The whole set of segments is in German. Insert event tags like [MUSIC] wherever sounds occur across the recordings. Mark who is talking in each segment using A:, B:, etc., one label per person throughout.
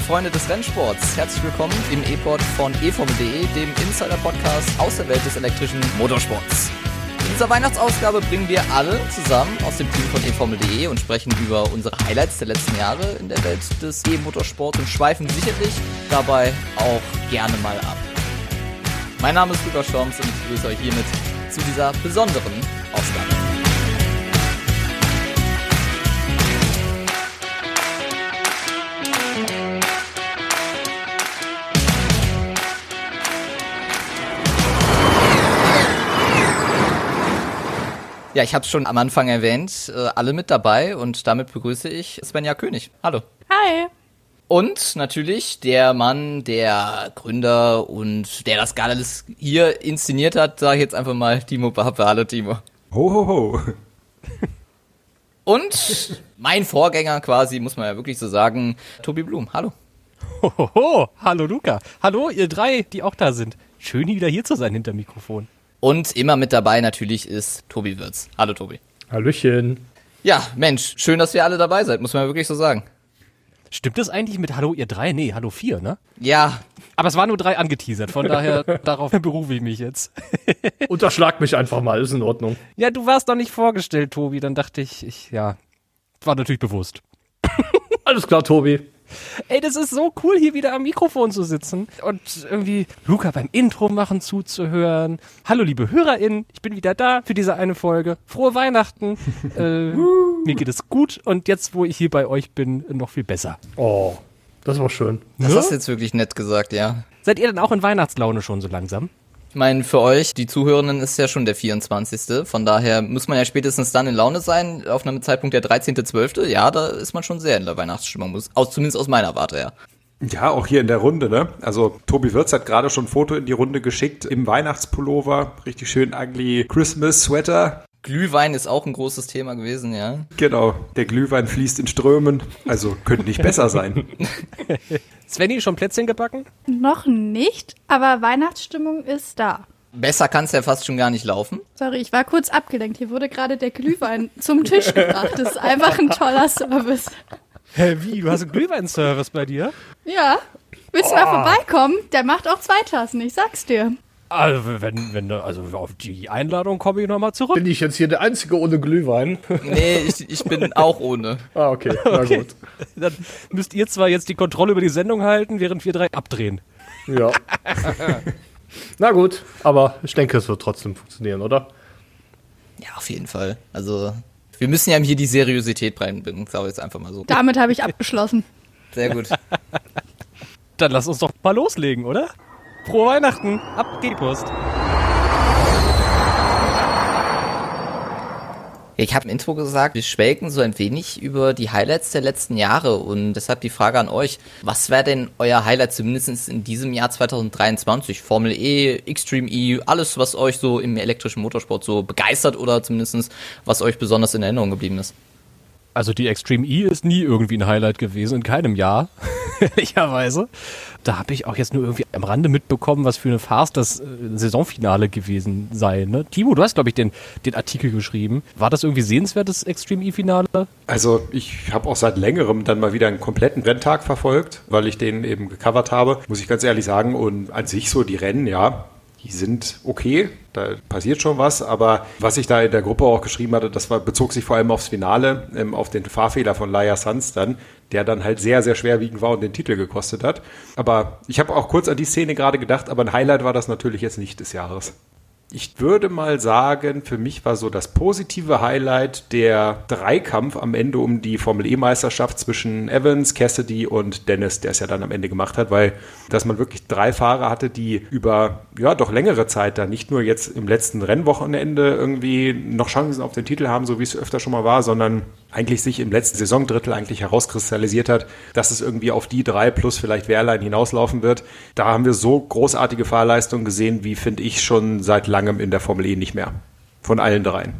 A: Freunde des Rennsports, herzlich willkommen im E-Pod von eFormel.de, dem Insider-Podcast aus der Welt des elektrischen Motorsports. In dieser Weihnachtsausgabe bringen wir alle zusammen aus dem Team von eFormel.de und sprechen über unsere Highlights der letzten Jahre in der Welt des E-Motorsports und schweifen sicherlich dabei auch gerne mal ab. Mein Name ist Lukas Schorms und ich begrüße euch hiermit zu dieser besonderen Ausgabe. Ja, ich habe es schon am Anfang erwähnt, äh, alle mit dabei und damit begrüße ich Svenja König. Hallo.
B: Hi.
A: Und natürlich der Mann, der Gründer und der das gerade alles hier inszeniert hat, sage ich jetzt einfach mal Timo Pape. Hallo Timo.
C: Ho, ho, ho. [LAUGHS]
A: Und mein Vorgänger quasi, muss man ja wirklich so sagen, Tobi Blum. Hallo.
D: Hohoho, hallo Luca. Hallo, ihr drei, die auch da sind. Schön, wieder hier zu sein hinter dem Mikrofon.
A: Und immer mit dabei natürlich ist Tobi Wirz. Hallo Tobi.
C: Hallöchen.
A: Ja, Mensch, schön, dass ihr alle dabei seid, muss man wirklich so sagen.
D: Stimmt das eigentlich mit Hallo ihr drei? Nee, Hallo vier, ne?
A: Ja,
D: Aber es waren nur drei angeteasert, von daher [LAUGHS] darauf berufe ich mich jetzt. [LAUGHS]
C: Unterschlag mich einfach mal, ist in Ordnung.
D: Ja, du warst doch nicht vorgestellt, Tobi. Dann dachte ich, ich, ja, war natürlich bewusst.
C: Alles klar, Tobi.
D: Ey, das ist so cool, hier wieder am Mikrofon zu sitzen und irgendwie Luca beim Intro machen zuzuhören. Hallo, liebe HörerInnen, ich bin wieder da für diese eine Folge. Frohe Weihnachten. [LAUGHS] äh, mir geht es gut und jetzt, wo ich hier bei euch bin, noch viel besser.
C: Oh, das war schön.
A: das
D: Ne?
A: hast du jetzt wirklich nett gesagt, ja.
D: Seid ihr denn auch in Weihnachtslaune schon so langsam?
A: Ich meine, für euch, die Zuhörenden, ist ja schon der 24. Von daher muss man ja spätestens dann in Laune sein. Auf einem Zeitpunkt der 13.12. Ja, da ist man schon sehr in der Weihnachtsstimmung. Muss, aus, zumindest aus meiner Warte her.
E: Ja, auch hier in der Runde, ne? Also Tobi Wirz hat gerade schon ein Foto in die Runde geschickt im Weihnachtspullover, richtig schön ugly Christmas Sweater.
A: Glühwein ist auch ein großes Thema gewesen, ja.
E: Genau, der Glühwein fließt in Strömen, also könnte nicht besser sein. [LAUGHS]
D: Svenny, schon Plätzchen gebacken?
B: Noch nicht, aber Weihnachtsstimmung ist da.
A: Besser kann es ja fast schon gar nicht laufen.
B: Sorry, ich war kurz abgelenkt. Hier wurde gerade der Glühwein zum Tisch gebracht. Das ist einfach ein toller Service.
D: Hä, wie? Du hast einen Glühweinservice bei dir?
B: Ja. Willst du mal vorbeikommen? Der macht auch zwei Tassen, ich sag's dir.
D: Also, wenn, wenn, also auf die Einladung komme ich nochmal zurück.
C: Bin ich jetzt hier der Einzige ohne Glühwein? [LAUGHS]
A: Nee, ich, ich bin auch ohne.
C: ah, okay, na [LAUGHS] gut.
D: Dann müsst ihr zwar jetzt die Kontrolle über die Sendung halten, während wir drei abdrehen.
C: Ja. [LAUGHS] na gut, aber ich denke, es wird trotzdem funktionieren, oder?
A: Ja, auf jeden Fall. Also, wir müssen ja hier die Seriosität reinbringen. Sag ich jetzt einfach mal so.
B: Damit habe ich abgeschlossen.
A: Sehr gut.
D: Dann lass uns doch mal loslegen, oder? Frohe Weihnachten, ab geht die Post.
A: Ich habe im Intro gesagt, wir schwelgen so ein wenig über die Highlights der letzten Jahre und deshalb die Frage an euch. Was wäre denn euer Highlight zumindest in diesem Jahr 2023? Formel E, Extreme E, alles, was euch so im elektrischen Motorsport so begeistert oder zumindest was euch besonders in Erinnerung geblieben ist?
D: Also die Extreme E ist nie irgendwie ein Highlight gewesen, in keinem Jahr, [LAUGHS] ehrlicherweise. Da habe ich auch jetzt nur irgendwie am Rande mitbekommen, was für eine Farce das äh, Saisonfinale gewesen sei. Ne? Timo, du hast, glaube ich, den, den Artikel geschrieben. War das irgendwie sehenswertes Extreme E-Finale?
E: Also ich habe auch seit längerem dann mal wieder einen kompletten Renntag verfolgt, weil ich den eben gecovert habe, muss ich ganz ehrlich sagen. Und an sich so die Rennen, ja, die sind okay, da passiert schon was, aber was ich da in der Gruppe auch geschrieben hatte, das war, bezog sich vor allem aufs Finale, ähm, auf den Fahrfehler von Laia Sanz dann, der dann halt sehr, sehr schwerwiegend war und den Titel gekostet hat. Aber ich habe auch kurz an die Szene gerade gedacht, aber ein Highlight war das natürlich jetzt nicht des Jahres. Ich würde mal sagen, für mich war so das positive Highlight der Dreikampf am Ende um die Formel E-Meisterschaft zwischen Evans, Cassidy und Dennis, der es ja dann am Ende gemacht hat, weil dass man wirklich drei Fahrer hatte, die über ja doch längere Zeit da nicht nur jetzt im letzten Rennwochenende irgendwie noch Chancen auf den Titel haben, so wie es öfter schon mal war, sondern eigentlich sich im letzten Saisondrittel eigentlich herauskristallisiert hat, dass es irgendwie auf die drei plus vielleicht Wehrlein hinauslaufen wird. Da haben wir so großartige Fahrleistungen gesehen, wie finde ich schon seit langem in der Formel E nicht mehr. Von allen dreien.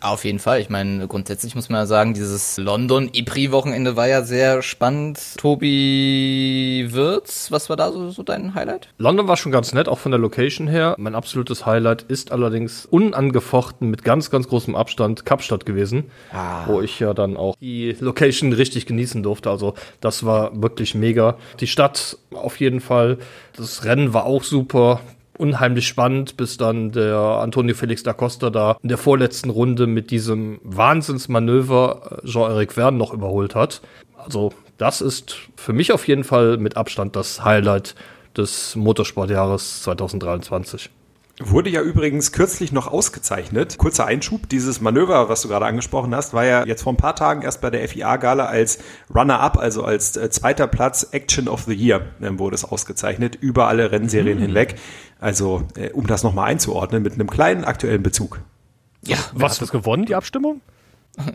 A: Auf jeden Fall. Ich meine, grundsätzlich muss man ja sagen, dieses London-Ypres-Wochenende war ja sehr spannend. Tobi Wirz, was war da so, so dein Highlight?
C: London war schon ganz nett, auch von der Location her. Mein absolutes Highlight ist allerdings unangefochten mit ganz, ganz großem Abstand Kapstadt gewesen, wo ich ja dann auch die Location richtig genießen durfte. Also das war wirklich mega. Die Stadt auf jeden Fall. Das Rennen war auch super unheimlich spannend, bis dann der Antonio Felix da Costa da in der vorletzten Runde mit diesem Wahnsinnsmanöver Jean-Eric Verne noch überholt hat. Also das ist für mich auf jeden Fall mit Abstand das Highlight des Motorsportjahres 2023.
E: Wurde ja übrigens kürzlich noch ausgezeichnet. Kurzer Einschub, dieses Manöver, was du gerade angesprochen hast, war ja jetzt vor ein paar Tagen erst bei der FIA-Gala als Runner-Up, also als äh, zweiter Platz Action of the Year äh, wurde es ausgezeichnet, über alle Rennserien mhm. hinweg. Also, äh, um das nochmal einzuordnen, mit einem kleinen aktuellen Bezug.
D: Ja, was hat das gewonnen, die Abstimmung?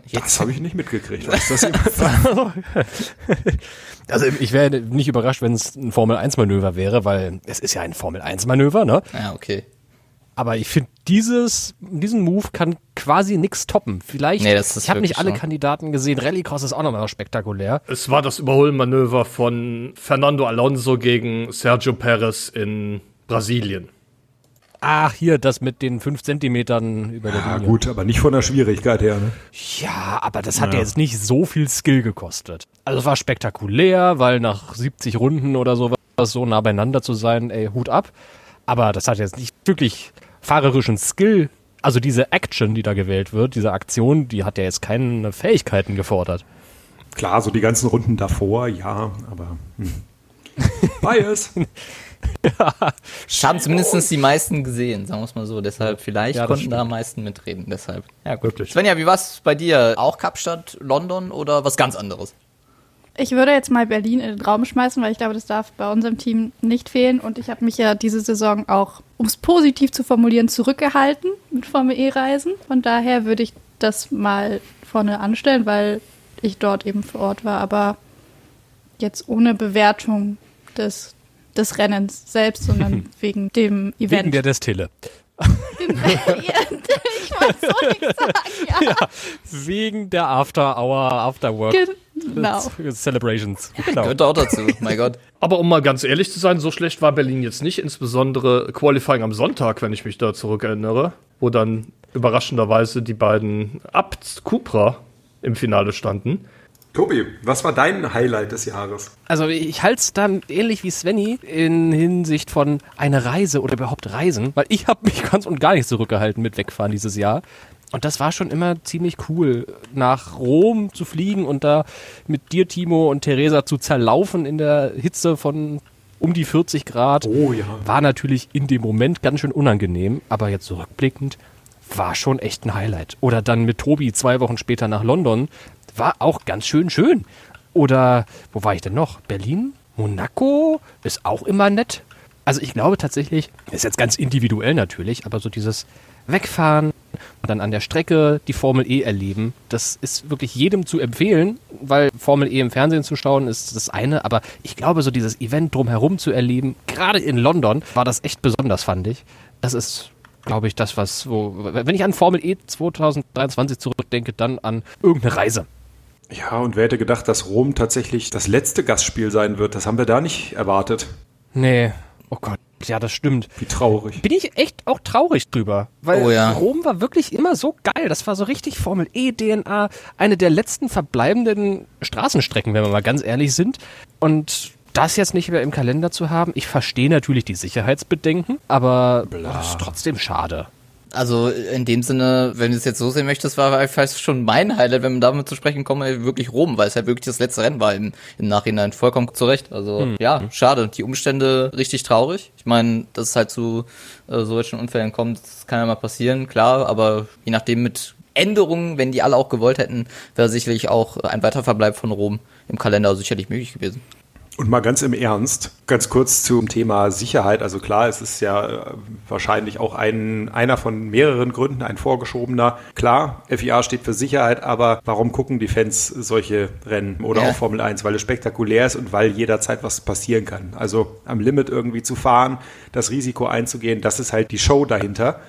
E: Jetzt. Das habe ich nicht mitgekriegt. Was das [LAUGHS]
D: also ich wäre nicht überrascht, wenn es ein Formel-1-Manöver wäre, weil es ist ja ein Formel-1-Manöver, ne?
A: Ja, okay.
D: Aber ich finde, dieses, diesen Move kann quasi nichts toppen. Vielleicht,
A: nee, das ist
D: ich habe nicht alle
A: so.
D: Kandidaten gesehen. Rallycross ist auch nochmal spektakulär.
C: Es war das Überholmanöver von Fernando Alonso gegen Sergio Perez in Brasilien.
D: Ach, hier, das mit den fünf Zentimetern über der
E: ja,
D: Linie.
E: gut, aber nicht von der Schwierigkeit her. Ne?
D: Ja, aber das hat ja. jetzt nicht so viel Skill gekostet. Also es war spektakulär, weil nach 70 Runden oder sowas so nah beieinander zu sein, ey, Hut ab. Aber das hat jetzt nicht wirklich fahrerischen Skill. Also diese Action, die da gewählt wird, diese Aktion, die hat ja jetzt keine Fähigkeiten gefordert.
E: Klar, so die ganzen Runden davor, ja, aber hm. [LAUGHS] Bias.
A: ja. Haben zumindest die meisten gesehen, sagen wir es mal so. Deshalb, vielleicht ja, konnten da am meisten mitreden. Deshalb. Ja, gut. Wirklich. Svenja, wie war es bei dir? Auch Kapstadt, London oder was ganz anderes?
B: Ich würde jetzt mal Berlin in den Raum schmeißen, weil ich glaube, das darf bei unserem Team nicht fehlen. Und ich habe mich ja diese Saison auch, um es positiv zu formulieren, zurückgehalten mit Formel E-Reisen. Von daher würde ich das mal vorne anstellen, weil ich dort eben vor Ort war. Aber jetzt ohne Bewertung des, des Rennens selbst, sondern [LAUGHS] wegen dem Event.
D: Wegen der Destille. [LAUGHS]
B: ich wollte so nichts sagen, ja. ja.
D: Wegen der After-Hour, After-Work.
B: Genau.
D: Celebrations.
A: Genau. Gehört auch dazu, mein Gott.
C: Aber um mal ganz ehrlich zu sein, so schlecht war Berlin jetzt nicht, insbesondere Qualifying am Sonntag, wenn ich mich da zurückerinnere, wo dann überraschenderweise die beiden Abt Cupra im Finale standen.
E: Tobi, was war dein Highlight des Jahres?
D: Also ich halte es dann ähnlich wie Svenny in Hinsicht von einer Reise oder überhaupt Reisen, weil ich habe mich [LAUGHS] ganz und gar nicht zurückgehalten mit Wegfahren dieses Jahr. Und das war schon immer ziemlich cool, nach Rom zu fliegen und da mit dir, Timo und Theresa zu zerlaufen in der Hitze von um die 40 Grad.
E: Oh ja.
D: War natürlich in dem Moment ganz schön unangenehm, aber jetzt zurückblickend war schon echt ein Highlight. Oder dann mit Tobi zwei Wochen später nach London war auch ganz schön schön. Oder wo war ich denn noch? Berlin? Monaco ist auch immer nett. Also ich glaube tatsächlich, ist jetzt ganz individuell natürlich, aber so dieses Wegfahren und dann an der Strecke die Formel E erleben, das ist wirklich jedem zu empfehlen, weil Formel E im Fernsehen zu schauen ist das eine, aber ich glaube, so dieses Event drumherum zu erleben, gerade in London, war das echt besonders, fand ich. Das ist, glaube ich, das, was, wo, wenn ich an Formel E 2023 zurückdenke, dann an irgendeine Reise.
E: Ja, und wer hätte gedacht, dass Rom tatsächlich das letzte Gastspiel sein wird? Das haben wir da nicht erwartet.
D: Nee. Oh Gott, ja, das stimmt.
E: Wie traurig.
D: Bin ich echt auch traurig drüber. Weil
A: oh ja.
D: Rom war wirklich immer so geil. Das war so richtig Formel E-DNA. Eine der letzten verbleibenden Straßenstrecken, wenn wir mal ganz ehrlich sind. Und das jetzt nicht mehr im Kalender zu haben, ich verstehe natürlich die Sicherheitsbedenken, aber das ist trotzdem schade.
A: Also in dem Sinne, wenn du es jetzt so sehen möchtest, war fast schon mein Highlight, wenn man damit zu sprechen kommt, wirklich Rom, weil es halt wirklich das letzte Rennen war im, im Nachhinein vollkommen zurecht. Also hm. ja, schade. Die Umstände richtig traurig. Ich meine, dass es halt zu äh, solchen Unfällen kommt, das kann ja mal passieren, klar, aber je nachdem mit Änderungen, wenn die alle auch gewollt hätten, wäre sicherlich auch ein Weiterverbleib von Rom im Kalender sicherlich möglich gewesen.
E: Und mal ganz im Ernst, ganz kurz zum Thema Sicherheit. Also klar, es ist ja äh, wahrscheinlich auch ein, einer von mehreren Gründen, ein vorgeschobener. Klar, FIA steht für Sicherheit, aber warum gucken die Fans solche Rennen oder ja. auch Formel 1? Weil es spektakulär ist und weil jederzeit was passieren kann. Also am Limit irgendwie zu fahren, das Risiko einzugehen, das ist halt die Show dahinter.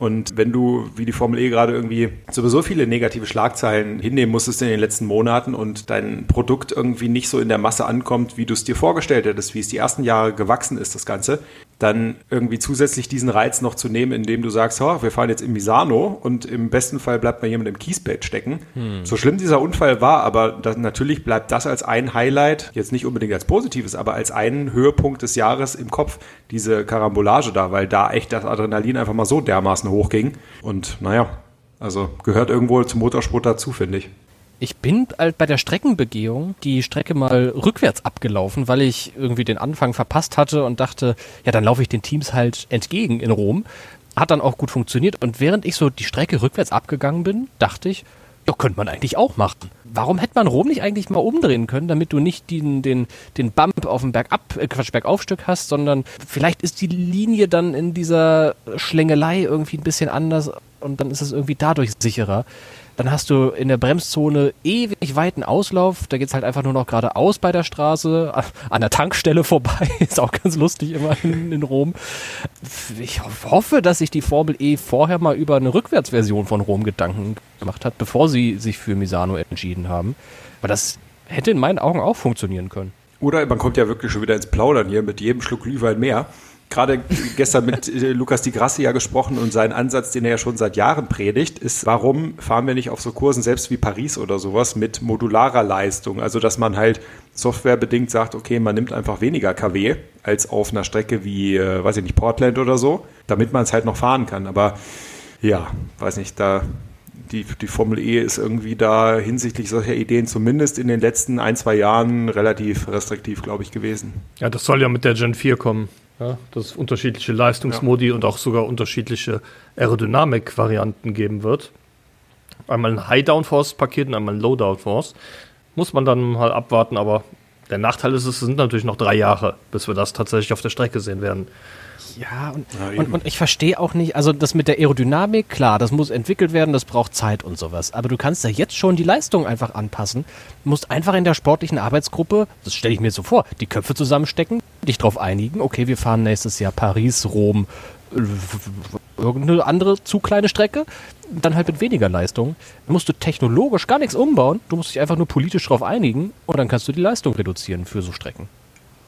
E: Und wenn du, wie die Formel E gerade irgendwie sowieso viele negative Schlagzeilen hinnehmen musstest in den letzten Monaten und dein Produkt irgendwie nicht so in der Masse ankommt, wie du es dir vorgestellt hättest, wie es die ersten Jahre gewachsen ist, das Ganze, dann irgendwie zusätzlich diesen Reiz noch zu nehmen, indem du sagst, oh, wir fahren jetzt in Misano und im besten Fall bleibt mal jemand im Kiesbett stecken. Hm. So schlimm dieser Unfall war, aber das, natürlich bleibt das als ein Highlight, jetzt nicht unbedingt als positives, aber als einen Höhepunkt des Jahres im Kopf, diese Karambolage da, weil da echt das Adrenalin einfach mal so dermaßen hochging. Und naja, also gehört irgendwo zum Motorsport dazu, finde ich.
D: Ich bin halt bei der Streckenbegehung die Strecke mal rückwärts abgelaufen, weil ich irgendwie den Anfang verpasst hatte und dachte, ja, dann laufe ich den Teams halt entgegen in Rom. Hat dann auch gut funktioniert. Und während ich so die Strecke rückwärts abgegangen bin, dachte ich, ja, könnte man eigentlich auch machen. Warum hätte man Rom nicht eigentlich mal umdrehen können, damit du nicht den, den, den Bump auf dem Bergab, äh, Quatsch, Bergaufstück hast, sondern vielleicht ist die Linie dann in dieser Schlängelei irgendwie ein bisschen anders und dann ist es irgendwie dadurch sicherer. Dann hast du in der Bremszone ewig weiten Auslauf. Da geht es halt einfach nur noch geradeaus bei der Straße, [LAUGHS] an der Tankstelle vorbei. [LAUGHS] Ist auch ganz lustig immer in, in Rom. Ich hoffe, dass sich die Formel E vorher mal über eine Rückwärtsversion von Rom Gedanken gemacht hat, bevor sie sich für Misano entschieden haben. Aber das hätte in meinen Augen auch funktionieren können.
E: Oder man kommt ja wirklich schon wieder ins Plaudern hier mit jedem Schluck Glühwein mehr gerade gestern mit äh, Lukas Di Grassi ja gesprochen und sein Ansatz, den er ja schon seit Jahren predigt, ist, warum fahren wir nicht auf so Kursen, selbst wie Paris oder sowas, mit modularer Leistung? Also, dass man halt softwarebedingt sagt, okay, man nimmt einfach weniger KW als auf einer Strecke wie, äh, weiß ich nicht, Portland oder so, damit man es halt noch fahren kann. Aber ja, weiß nicht, da die, die Formel E ist irgendwie da hinsichtlich solcher Ideen zumindest in den letzten ein, zwei Jahren relativ restriktiv, glaube ich, gewesen.
C: Ja, das soll ja mit der Gen 4 kommen. Ja, dass es unterschiedliche Leistungsmodi ja. und auch sogar unterschiedliche Aerodynamik-Varianten geben wird. Einmal ein High-Downforce-Paket und einmal ein Low-Downforce. Muss man dann mal abwarten, aber der Nachteil ist, es sind natürlich noch drei Jahre, bis wir das tatsächlich auf der Strecke sehen werden.
D: Ja, und, ja, und, und, ich verstehe auch nicht, also das mit der Aerodynamik, klar, das muss entwickelt werden, das braucht Zeit und sowas. Aber du kannst ja jetzt schon die Leistung einfach anpassen. Du musst einfach in der sportlichen Arbeitsgruppe, das stelle ich mir so vor, die Köpfe zusammenstecken, dich darauf einigen, okay, wir fahren nächstes Jahr Paris, Rom, irgendeine andere zu kleine Strecke, dann halt mit weniger Leistung. Dann musst du technologisch gar nichts umbauen, du musst dich einfach nur politisch darauf einigen und dann kannst du die Leistung reduzieren für so Strecken.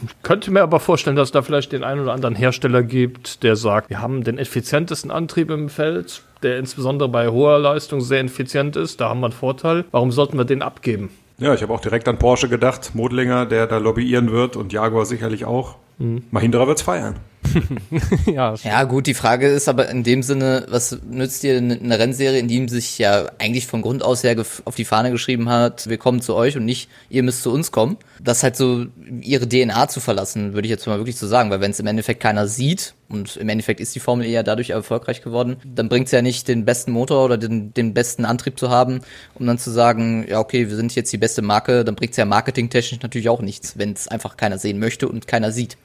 C: Ich könnte mir aber vorstellen, dass es da vielleicht den einen oder anderen Hersteller gibt, der sagt, wir haben den effizientesten Antrieb im Feld, der insbesondere bei hoher Leistung sehr effizient ist. Da haben wir einen Vorteil. Warum sollten wir den abgeben?
E: Ja, ich habe auch direkt an Porsche gedacht, Modlinger, der da lobbyieren wird und Jaguar sicherlich auch. Mhm. Mahindra wird's feiern. [LAUGHS]
A: ja, ja, gut, die Frage ist aber in dem Sinne, was nützt dir eine Rennserie, in die sich ja eigentlich von Grund aus her auf die Fahne geschrieben hat, wir kommen zu euch und nicht, ihr müsst zu uns kommen. Das halt so ihre DNA zu verlassen, würde ich jetzt mal wirklich so sagen, weil wenn es im Endeffekt keiner sieht, und im Endeffekt ist die Formel eher dadurch erfolgreich geworden, dann bringt es ja nicht, den besten Motor oder den, den besten Antrieb zu haben, um dann zu sagen, ja okay, wir sind jetzt die beste Marke, dann bringt es ja marketingtechnisch natürlich auch nichts, wenn es einfach keiner sehen möchte und keiner sieht.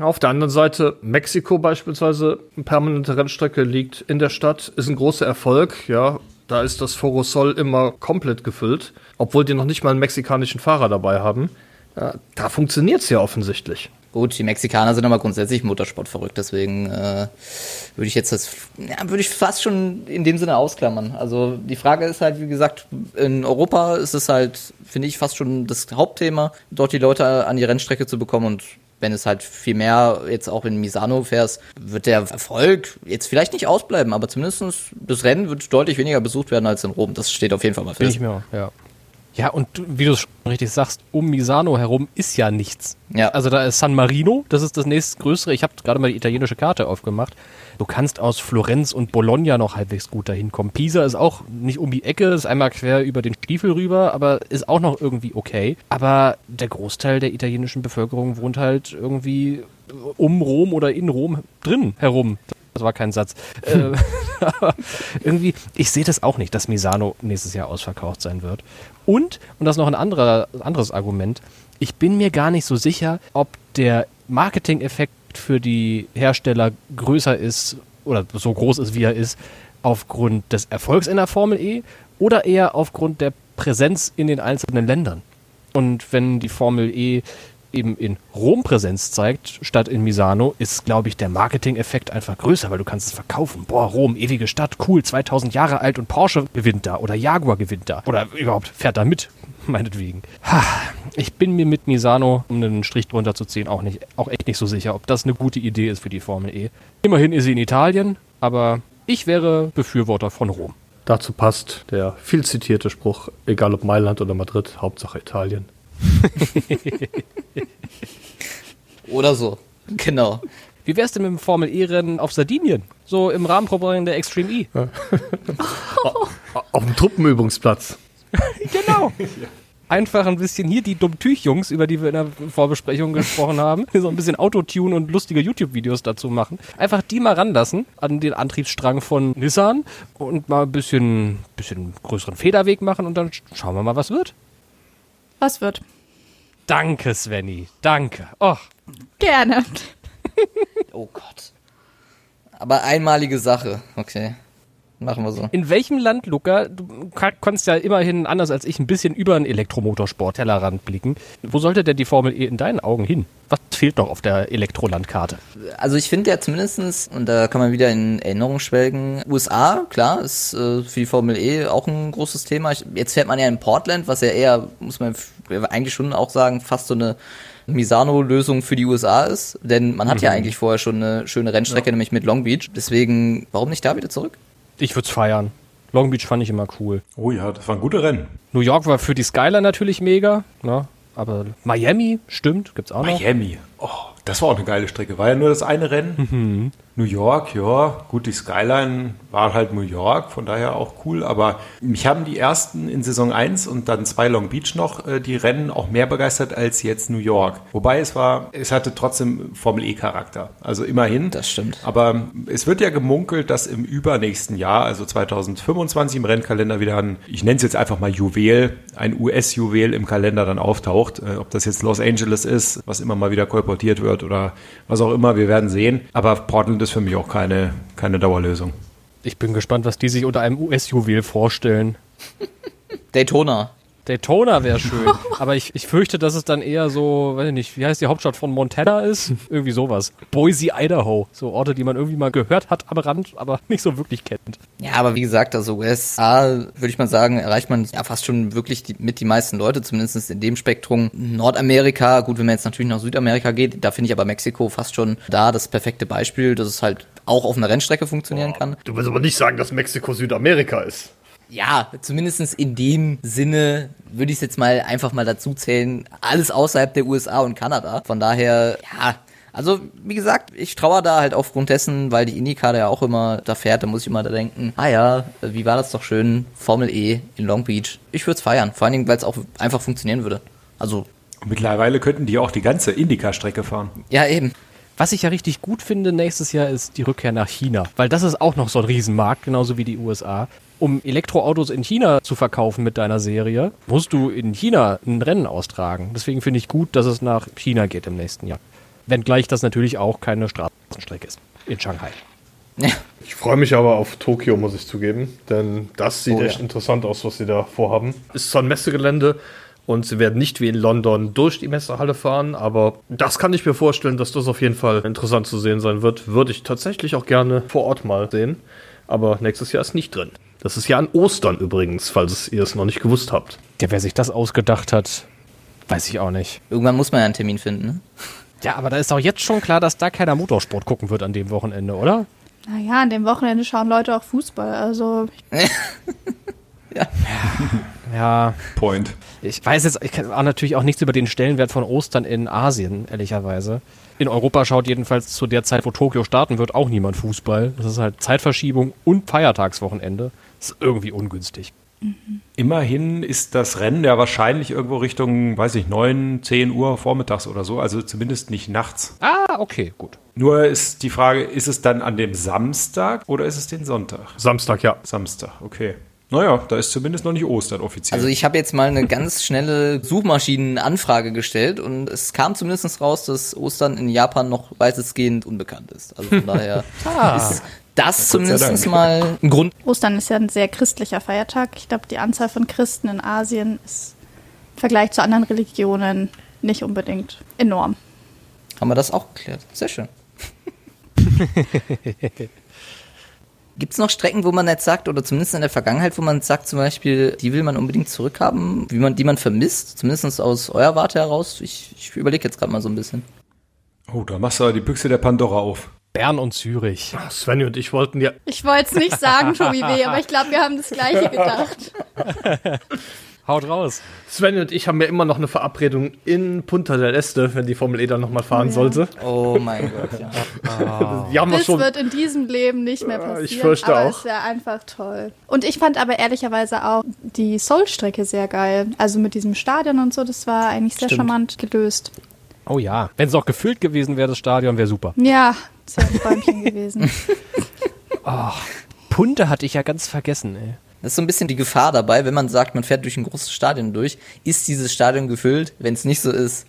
C: Auf der anderen Seite, Mexiko beispielsweise, eine permanente Rennstrecke liegt in der Stadt, ist ein großer Erfolg, ja. Da ist das Foro Sol immer komplett gefüllt, obwohl die noch nicht mal einen mexikanischen Fahrer dabei haben. Ja, da funktioniert es ja offensichtlich.
A: Gut, die Mexikaner sind aber grundsätzlich Motorsport verrückt, deswegen äh, würde ich jetzt das, ja, würde ich fast schon in dem Sinne ausklammern. Also die Frage ist halt, wie gesagt, in Europa ist es halt, finde ich, fast schon das Hauptthema, dort die Leute an die Rennstrecke zu bekommen und wenn es halt viel mehr jetzt auch in Misano fährst, wird der Erfolg jetzt vielleicht nicht ausbleiben, aber zumindest das Rennen wird deutlich weniger besucht werden als in Rom. Das steht auf jeden Fall mal fest.
D: Ich mir, ja. Ja, und wie du es schon richtig sagst, um Misano herum ist ja nichts. Ja. Also da ist San Marino, das ist das nächstgrößere. Ich habe gerade mal die italienische Karte aufgemacht. Du kannst aus Florenz und Bologna noch halbwegs gut dahin kommen. Pisa ist auch nicht um die Ecke, ist einmal quer über den Stiefel rüber, aber ist auch noch irgendwie okay. Aber der Großteil der italienischen Bevölkerung wohnt halt irgendwie um Rom oder in Rom drin herum. Das war kein Satz. Äh, [LAUGHS] [LAUGHS] irgendwie, ich sehe das auch nicht, dass Misano nächstes Jahr ausverkauft sein wird. Und, und das ist noch ein anderer, anderes Argument, ich bin mir gar nicht so sicher, ob der Marketing-Effekt für die Hersteller größer ist oder so groß ist, wie er ist, aufgrund des Erfolgs in der Formel E oder eher aufgrund der Präsenz in den einzelnen Ländern. Und wenn die Formel E eben in Rom Präsenz zeigt, statt in Misano, ist, glaube ich, der Marketing-Effekt einfach größer, weil du kannst es verkaufen. Boah, Rom, ewige Stadt, cool, 2000 Jahre alt und Porsche gewinnt da oder Jaguar gewinnt da oder überhaupt fährt da mit, [LAUGHS] meinetwegen. Ha, ich bin mir mit Misano, um einen Strich drunter zu ziehen, auch, nicht, auch echt nicht so sicher, ob das eine gute Idee ist für die Formel E. Immerhin ist sie in Italien, aber ich wäre Befürworter von Rom.
C: Dazu passt der viel zitierte Spruch, egal ob Mailand oder Madrid, Hauptsache Italien. [LAUGHS]
A: Oder so. Genau.
D: Wie wär's denn mit dem Formel E-Rennen auf Sardinien? So im Rahmenprogramm der Extreme E. [LAUGHS]
C: Auf dem Truppenübungsplatz. [LAUGHS]
D: Genau. Einfach ein bisschen hier die Dummtüch-Jungs, über die wir in der Vorbesprechung gesprochen haben, so ein bisschen Autotune und lustige YouTube-Videos dazu machen. Einfach die mal ranlassen an den Antriebsstrang von Nissan und mal ein bisschen, bisschen größeren Federweg machen und dann schauen wir mal, was wird.
B: Was wird?
D: Danke, Svenny. Danke. Och,
B: Gerne.
A: Oh Gott. Aber einmalige Sache. Okay. Machen wir so.
D: In welchem Land, Luca, du ka- konntest ja immerhin anders als ich ein bisschen über einen Elektromotorsport-Tellerrand blicken. Wo sollte denn die Formel E in deinen Augen hin? Was fehlt noch auf der Elektrolandkarte?
A: Also ich finde ja zumindestens und da kann man wieder in Erinnerung schwelgen, USA, klar, ist äh, für die Formel E auch ein großes Thema. Ich, jetzt fährt man ja in Portland, was ja eher, muss man eigentlich schon auch sagen, fast so eine Misano-Lösung für die USA ist. Denn man hat ja eigentlich vorher schon eine schöne Rennstrecke, nämlich mit Long Beach. Deswegen, warum nicht da wieder zurück?
D: Ich würde es feiern. Long Beach fand ich immer cool.
E: Oh ja, das waren gute Rennen.
D: New York war für die Skyline natürlich mega, ne? aber Miami, stimmt, gibt's auch noch.
E: Miami. Oh, das war auch eine geile Strecke. War ja nur das eine Rennen. New York, ja, gut, die Skyline war halt New York, von daher auch cool. Aber mich haben die ersten in Saison 1 und dann zwei Long Beach noch äh, die Rennen auch mehr begeistert als jetzt New York. Wobei es war, es hatte trotzdem Formel E-Charakter. Also immerhin.
A: Das stimmt.
E: Aber es wird ja gemunkelt, dass im übernächsten Jahr, also 2025 im Rennkalender wieder ein, ich nenne es jetzt einfach mal Juwel, ein US-Juwel im Kalender dann auftaucht. Äh, ob das jetzt Los Angeles ist, was immer mal wieder kolportiert wird oder was auch immer, wir werden sehen. Aber Portland ist für mich auch keine, keine Dauerlösung.
D: Ich bin gespannt, was die sich unter einem US-Juwel vorstellen.
A: Daytona.
D: Daytona wäre [LAUGHS] schön, aber ich, ich fürchte, dass es dann eher so, weiß ich nicht, wie heißt die Hauptstadt von Montana ist? [LAUGHS] Irgendwie sowas. Boise, Idaho. So Orte, die man irgendwie mal gehört hat am Rand, aber nicht so wirklich kennt.
A: Ja, aber wie gesagt, also USA, würde ich mal sagen, erreicht man ja fast schon wirklich die, mit die meisten Leute, zumindest in dem Spektrum. Nordamerika, gut, wenn man jetzt natürlich nach Südamerika geht, da finde ich aber Mexiko fast schon da das perfekte Beispiel, dass es halt auch auf einer Rennstrecke funktionieren kann.
C: Du willst aber nicht sagen, dass Mexiko Südamerika ist.
A: Ja, zumindest in dem Sinne würde ich es jetzt mal einfach mal dazu zählen, alles außerhalb der USA und Kanada. Von daher, ja, also wie gesagt, ich traue da halt aufgrund dessen, weil die IndyCar ja auch immer da fährt, da muss ich immer da denken, ah ja, wie war das doch schön, Formel E in Long Beach. Ich würde es feiern, vor allen Dingen, weil es auch einfach funktionieren würde. Also,
E: Mittlerweile könnten die auch die ganze Indica-Strecke fahren.
A: ja eben.
D: Was ich ja richtig gut finde nächstes Jahr ist die Rückkehr nach China, weil das ist auch noch so ein Riesenmarkt, genauso wie die USA. Um Elektroautos in China zu verkaufen mit deiner Serie, musst du in China ein Rennen austragen. Deswegen finde ich gut, dass es nach China geht im nächsten Jahr. Wenngleich das natürlich auch keine Straßenstrecke ist in Shanghai.
C: Ich freue mich aber auf Tokio, muss ich zugeben, denn das sieht
A: Oh,
C: echt
A: ja.
C: interessant aus, was sie da vorhaben. Ist zwar ein Messegelände und sie werden nicht wie in London durch die Messehalle fahren, aber das kann ich mir vorstellen, dass das auf jeden Fall interessant zu sehen sein wird. Würde ich tatsächlich auch gerne vor Ort mal sehen, aber nächstes Jahr ist nicht drin. Das ist ja an Ostern übrigens, falls ihr es noch nicht gewusst habt.
D: Ja, wer sich das ausgedacht hat, weiß ich auch nicht.
A: Irgendwann muss man ja einen Termin finden, ne?
D: Ja, aber da ist auch jetzt schon klar, dass da keiner Motorsport gucken wird an dem Wochenende, oder?
B: Naja, an dem Wochenende schauen Leute auch Fußball. Also [LAUGHS]
D: Ja,
E: Point.
D: ich weiß jetzt ich kann auch natürlich auch nichts über den Stellenwert von Ostern in Asien, ehrlicherweise. In Europa schaut jedenfalls zu der Zeit, wo Tokio starten wird, auch niemand Fußball. Das ist halt Zeitverschiebung und Feiertagswochenende. Ist irgendwie ungünstig.
E: Immerhin ist das Rennen ja wahrscheinlich irgendwo Richtung, weiß ich, 9, 10 Uhr vormittags oder so, also zumindest nicht nachts.
D: Ah, okay, gut.
E: Nur ist die Frage, ist es dann an dem Samstag oder ist es den Sonntag?
C: Samstag, ja.
E: Samstag, okay. Naja, da ist zumindest noch nicht Ostern offiziell.
A: Also ich habe jetzt mal eine ganz schnelle Suchmaschinenanfrage gestellt und es kam zumindest raus, dass Ostern in Japan noch weitestgehend unbekannt ist. Also von [LAUGHS] daher ist das zumindest mal ein Grund.
B: Ostern ist ja ein sehr christlicher Feiertag. Ich glaube, die Anzahl von Christen in Asien ist im Vergleich zu anderen Religionen nicht unbedingt enorm.
A: Haben wir das auch geklärt. Sehr schön. [LAUGHS] Gibt es noch Strecken, wo man jetzt sagt, oder zumindest in der Vergangenheit, wo man sagt, zum Beispiel, die will man unbedingt zurückhaben, wie man, die man vermisst, zumindest aus eurer Warte heraus? Ich, ich überlege jetzt gerade mal so ein bisschen.
E: Oh, da machst du aber die Büchse der Pandora auf.
D: Bern und Zürich.
C: Svenny und ich wollten ja.
B: Ich wollte es nicht sagen, Tobi W., aber ich glaube, wir haben das Gleiche gedacht. [LAUGHS]
D: Haut raus.
C: Svenny und ich haben ja immer noch eine Verabredung in Punta del Este, wenn die Formel E dann nochmal fahren
B: ja.
C: sollte.
A: Oh mein Gott, ja.
C: Die haben wir
B: Das
C: schon.
B: wird in diesem Leben nicht mehr
C: Ja,
B: passieren.
C: ich fürchte
B: aber
C: auch.
B: es wäre einfach toll. Und ich fand aber ehrlicherweise auch die Soul-Strecke sehr geil. Also mit diesem Stadion und so, das war eigentlich sehr
A: Stimmt.
B: charmant gelöst.
D: Oh ja. Wenn es auch gefüllt gewesen wäre, das Stadion wäre super.
B: Ja, das wäre ein Bäumchen [LAUGHS] gewesen.
D: Punte hatte ich ja ganz vergessen, ey.
A: Das ist so ein bisschen die Gefahr dabei, wenn man sagt, man fährt durch ein großes Stadion durch, ist dieses Stadion gefüllt? Wenn es nicht so ist,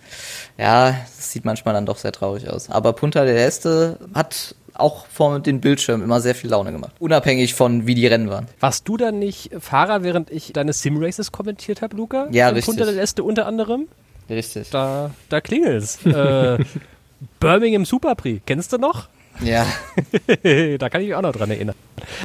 A: ja, das sieht manchmal dann doch sehr traurig aus. Aber Punta del Este hat auch vor den Bildschirmen immer sehr viel Laune gemacht. Unabhängig von, wie die Rennen waren.
D: Warst du dann nicht Fahrer, während ich deine Sim-Races kommentiert habe, Luca?
A: Ja,
D: In
A: richtig.
D: Punta del Este unter anderem?
A: Richtig.
D: Da, da klingelt's. äh, [LAUGHS] Birmingham Super Prix, kennst du noch?
A: Ja. [LAUGHS]
D: da kann ich mich auch noch dran erinnern.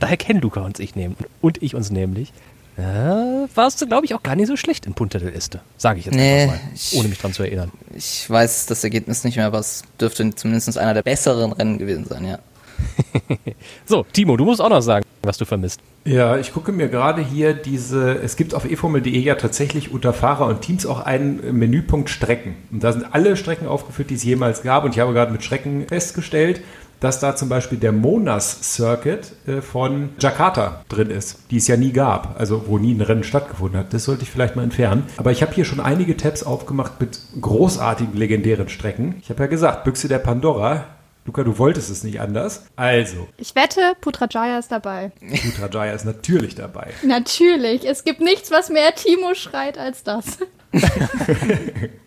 D: Daher kennen Luca und ich nehmen und ich uns nämlich. Ja, warst du, glaube ich, auch gar nicht so schlecht in Punta del Este. Sage ich jetzt
A: Nee,
D: einfach mal, ohne mich dran zu erinnern.
A: Ich weiß das Ergebnis nicht mehr, aber es dürfte zumindest einer der besseren Rennen gewesen sein, ja. [LAUGHS]
D: So, Timo, du musst auch noch sagen, was du vermisst.
E: Ja, ich gucke mir gerade hier diese, es gibt auf eformel.de ja tatsächlich unter Fahrer und Teams auch einen Menüpunkt Strecken. Und da sind alle Strecken aufgeführt, die es jemals gab. Und ich habe gerade mit Schrecken festgestellt, dass da zum Beispiel der Monas Circuit äh, von Jakarta drin ist, die es ja nie gab, also wo nie ein Rennen stattgefunden hat. Das sollte ich vielleicht mal entfernen. Aber ich habe hier schon einige Tabs aufgemacht mit großartigen, legendären Strecken. Ich habe ja gesagt, Büchse der Pandora. Luca, du wolltest es nicht anders. Also,
B: Ich wette, Putrajaya ist dabei. [LAUGHS]
E: Putrajaya ist natürlich dabei.
B: Natürlich. Es gibt nichts, was mehr Timo schreit als das. [LAUGHS]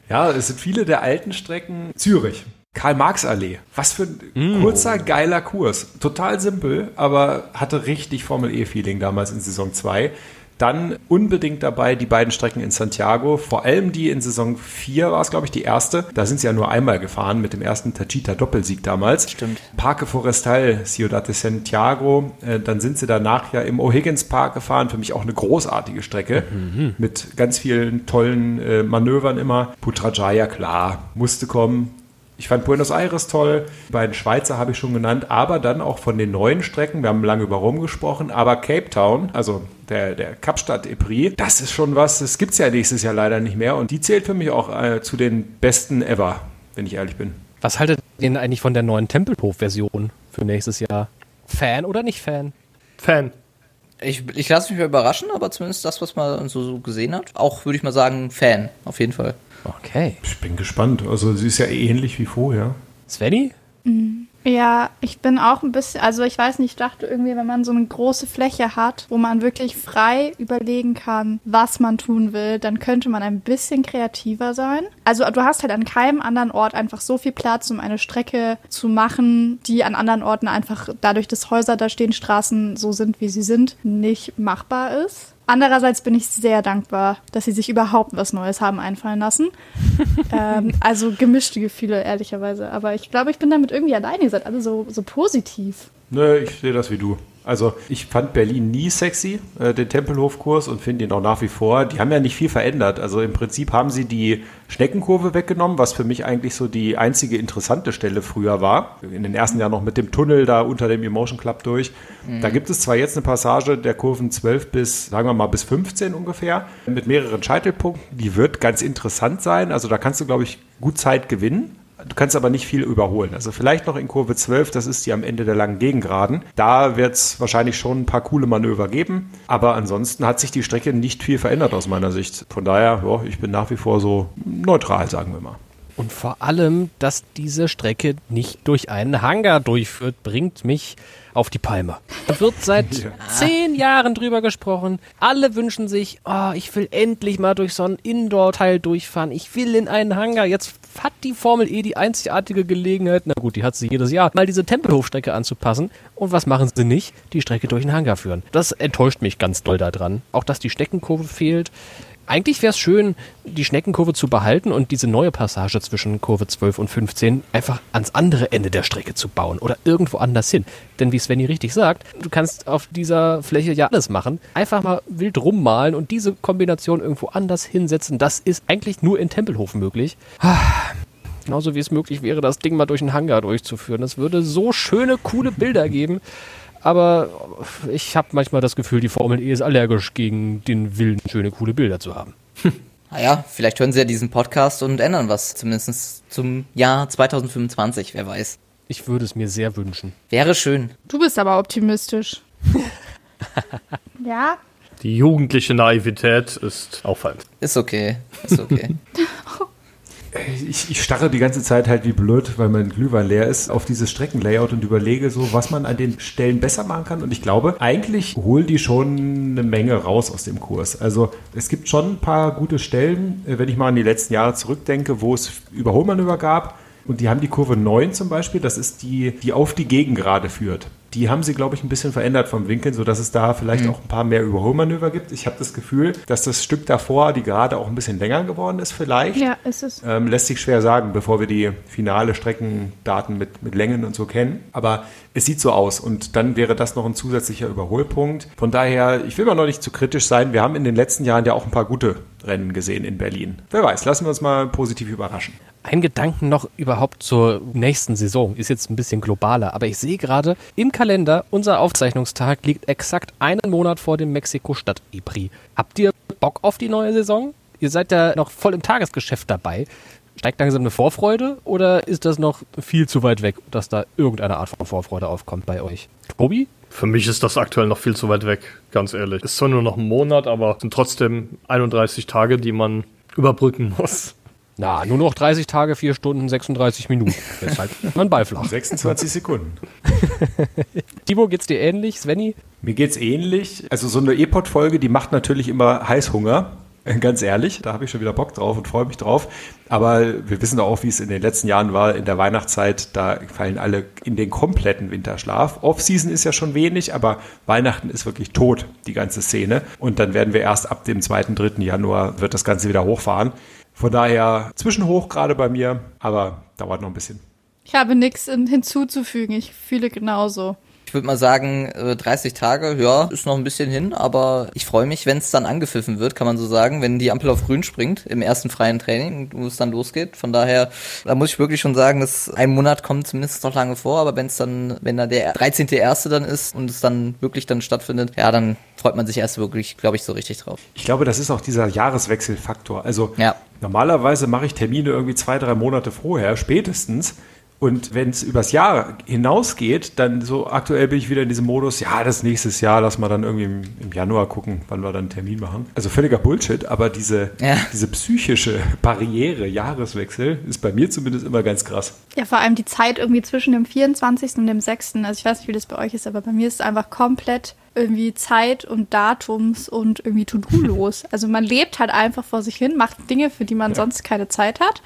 E: Ja, es sind viele der alten Strecken. Zürich. Karl-Marx-Allee. Was für ein kurzer, geiler Kurs. Total simpel, aber hatte richtig Formel-E-Feeling damals in Saison 2. Dann unbedingt dabei die beiden Strecken in Santiago. Vor allem die in Saison 4 war es, glaube ich, die erste. Da sind sie ja nur einmal gefahren mit dem ersten Tachita-Doppelsieg damals.
A: Stimmt.
E: Parque Forestal, Ciudad de Santiago. Äh, Dann sind sie danach ja im O'Higgins Park gefahren. Für mich auch eine großartige Strecke mit ganz vielen tollen äh, Manövern immer. Putrajaya, klar, musste kommen. Ich fand Buenos Aires toll. Die beiden Schweizer habe ich schon genannt, aber dann auch von den neuen Strecken. Wir haben lange über Rom gesprochen, aber Cape Town, also der, der Kapstadt Epris, das ist schon was, das gibt es ja nächstes Jahr leider nicht mehr. Und die zählt für mich auch äh, zu den besten ever, wenn ich ehrlich bin.
D: Was haltet ihr denn eigentlich von der neuen Tempelhof-Version für nächstes Jahr? Fan oder nicht Fan?
C: Fan.
A: Ich, ich lasse mich mal überraschen, aber zumindest das, was man so, so gesehen hat. Auch, würde ich mal sagen, Fan, auf jeden Fall.
D: Okay.
E: Ich bin gespannt. Also sie ist ja ähnlich wie vorher.
D: Svenny?
B: Ja, ich bin auch ein bisschen, also ich weiß nicht, ich dachte irgendwie, wenn man so eine große Fläche hat, wo man wirklich frei überlegen kann, was man tun will, dann könnte man ein bisschen kreativer sein. Also du hast halt an keinem anderen Ort einfach so viel Platz, um eine Strecke zu machen, die an anderen Orten einfach dadurch, dass Häuser da stehen, Straßen so sind, wie sie sind, nicht machbar ist. Andererseits bin ich sehr dankbar, dass sie sich überhaupt was Neues haben einfallen lassen. [LAUGHS] ähm, also gemischte Gefühle, ehrlicherweise. Aber ich glaube, ich bin damit irgendwie alleine. Ihr seid alle so, so positiv.
E: Nö, ich sehe das wie du. Also ich fand Berlin nie sexy, äh, den Tempelhofkurs und finde ihn auch nach wie vor. Die haben ja nicht viel verändert. Also im Prinzip haben sie die Schneckenkurve weggenommen, was für mich eigentlich so die einzige interessante Stelle früher war. In den ersten Jahren noch mit dem Tunnel da unter dem Emotion Club durch. Da gibt es zwar jetzt eine Passage der Kurven 12 bis, sagen wir mal, bis 15 ungefähr, mit mehreren Scheitelpunkten. Die wird ganz interessant sein. Also da kannst du, glaube ich, gut Zeit gewinnen. Du kannst aber nicht viel überholen. Also vielleicht noch in Kurve 12, das ist die am Ende der langen Gegengraden. Da wird es wahrscheinlich schon ein paar coole Manöver geben. Aber ansonsten hat sich die Strecke nicht viel verändert aus meiner Sicht. Von daher, ja, ich bin nach wie vor so neutral, sagen wir mal.
D: Und vor allem, dass diese Strecke nicht durch einen Hangar durchführt, bringt mich auf die Palme. Da wird seit [LAUGHS] zehn Jahren drüber gesprochen. Alle wünschen sich, oh, ich will endlich mal durch so einen Indoor-Teil durchfahren. Ich will in einen Hangar. Jetzt hat die Formel E die einzigartige Gelegenheit, na gut, die hat sie jedes Jahr, mal diese Tempelhofstrecke anzupassen. Und was machen sie nicht? Die Strecke durch einen Hangar führen. Das enttäuscht mich ganz doll daran. Auch, dass die Steckenkurve fehlt. Eigentlich wäre es schön, die Schneckenkurve zu behalten und diese neue Passage zwischen Kurve 12 und 15 einfach ans andere Ende der Strecke zu bauen oder irgendwo anders hin. Denn wie Svenny richtig sagt, du kannst auf dieser Fläche ja alles machen. Einfach mal wild rummalen und diese Kombination irgendwo anders hinsetzen. Das ist eigentlich nur in Tempelhofen möglich. [SIGHS] Genauso wie es möglich wäre, das Ding mal durch einen Hangar durchzuführen. Das würde so schöne, coole Bilder geben. Aber ich habe manchmal das Gefühl, die Formel E ist allergisch gegen den Willen, schöne, coole Bilder zu haben.
A: Naja, vielleicht hören sie ja diesen Podcast und ändern was, zumindest zum Jahr 2025, wer weiß.
D: Ich würde es mir sehr wünschen.
A: Wäre schön.
B: Du bist aber optimistisch. [LAUGHS] ja,
C: Die jugendliche Naivität ist auffallend.
A: Ist okay. Ist okay. [LAUGHS]
E: Ich, ich starre die ganze Zeit halt wie blöd, weil mein Glühwein leer ist, auf dieses Streckenlayout und überlege so, was man an den Stellen besser machen kann. Und ich glaube, eigentlich holen die schon eine Menge raus aus dem Kurs. Also es gibt schon ein paar gute Stellen, äh, wenn ich mal an die letzten Jahre zurückdenke, wo es Überholmanöver gab. Und die haben die Kurve 9 zum Beispiel, das ist die, die auf die Gegengerade führt. Die haben sie, glaube ich, ein bisschen verändert vom Winkel, sodass es da vielleicht auch ein paar mehr Überholmanöver gibt. Ich habe das Gefühl, dass das Stück davor, die Gerade auch ein bisschen länger geworden ist vielleicht.
B: ja, ist es.
E: Ähm, lässt sich schwer sagen, bevor wir die finale Streckendaten mit, mit Längen und so kennen. Aber es sieht so aus und dann wäre das noch ein zusätzlicher Überholpunkt. Von daher, ich will mal noch nicht zu kritisch sein. Wir haben in den letzten Jahren ja auch ein paar gute Rennen gesehen in Berlin. Wer weiß, lassen wir uns mal positiv überraschen.
D: Ein Gedanken noch überhaupt zur nächsten Saison. Ist jetzt ein bisschen globaler, aber ich sehe gerade im Kalender, unser Aufzeichnungstag liegt exakt einen Monat vor dem Mexiko-Stadt-E-Prix. Habt ihr Bock auf die neue Saison? Ihr seid ja noch voll im Tagesgeschäft dabei. Steigt langsam eine Vorfreude oder ist das noch viel zu weit weg, dass da irgendeine Art von Vorfreude aufkommt bei euch? Tobi?
C: Für mich ist das aktuell noch viel zu weit weg, ganz ehrlich. Ist zwar nur noch ein Monat, aber es sind trotzdem 31 Tage, die man überbrücken muss.
D: Na, nur noch 30 Tage, 4 Stunden, 36 Minuten. Deshalb [LAUGHS] mein Ball flach.
E: 26 Sekunden. [LAUGHS]
D: Timo, geht's dir ähnlich? Svenny?
E: Mir geht's ähnlich. Also so eine E-Pod-Folge, die macht natürlich immer Heißhunger. Ganz ehrlich, da habe ich schon wieder Bock drauf und freue mich drauf. Aber wir wissen auch, wie es in den letzten Jahren war, in der Weihnachtszeit, da fallen alle in den kompletten Winterschlaf. Off-Season ist ja schon wenig, aber Weihnachten ist wirklich tot, die ganze Szene. Und dann werden wir erst ab dem 2., 3. Januar wird das Ganze wieder hochfahren. Von daher zwischenhoch gerade bei mir, aber dauert noch ein bisschen.
B: Ich habe nichts hinzuzufügen. Ich fühle genauso.
A: Ich würde mal sagen, äh, 30 Tage, ja, ist noch ein bisschen hin, aber ich freue mich, wenn es dann angepfiffen wird, kann man so sagen, wenn die Ampel auf grün springt im ersten freien Training, wo es dann losgeht. Von daher, da muss ich wirklich schon sagen, dass ein Monat kommt zumindest noch lange vor, aber wenn es dann, wenn da der 13.1. dann ist und es dann wirklich dann stattfindet, ja, dann freut man sich erst wirklich, glaube ich, so richtig drauf.
E: Ich glaube, das ist auch dieser Jahreswechselfaktor. Also
A: Ja.
E: normalerweise mache ich Termine irgendwie zwei, drei Monate vorher, spätestens. Und wenn es übers Jahr hinausgeht, dann so aktuell bin ich wieder in diesem Modus, ja, das nächstes Jahr, lass mal dann irgendwie im, im Januar gucken, wann wir dann einen Termin machen. Also völliger Bullshit, aber diese,
A: Ja.
E: diese psychische Barriere, Jahreswechsel, ist bei mir zumindest immer ganz krass.
B: Ja, vor allem die Zeit irgendwie zwischen dem 24. und dem 6. Also ich weiß nicht, wie das bei euch ist, aber bei mir ist es einfach komplett irgendwie Zeit und Datums und irgendwie To-Do-los. [LAUGHS] Also man lebt halt einfach vor sich hin, macht Dinge, für die man sonst keine Zeit hat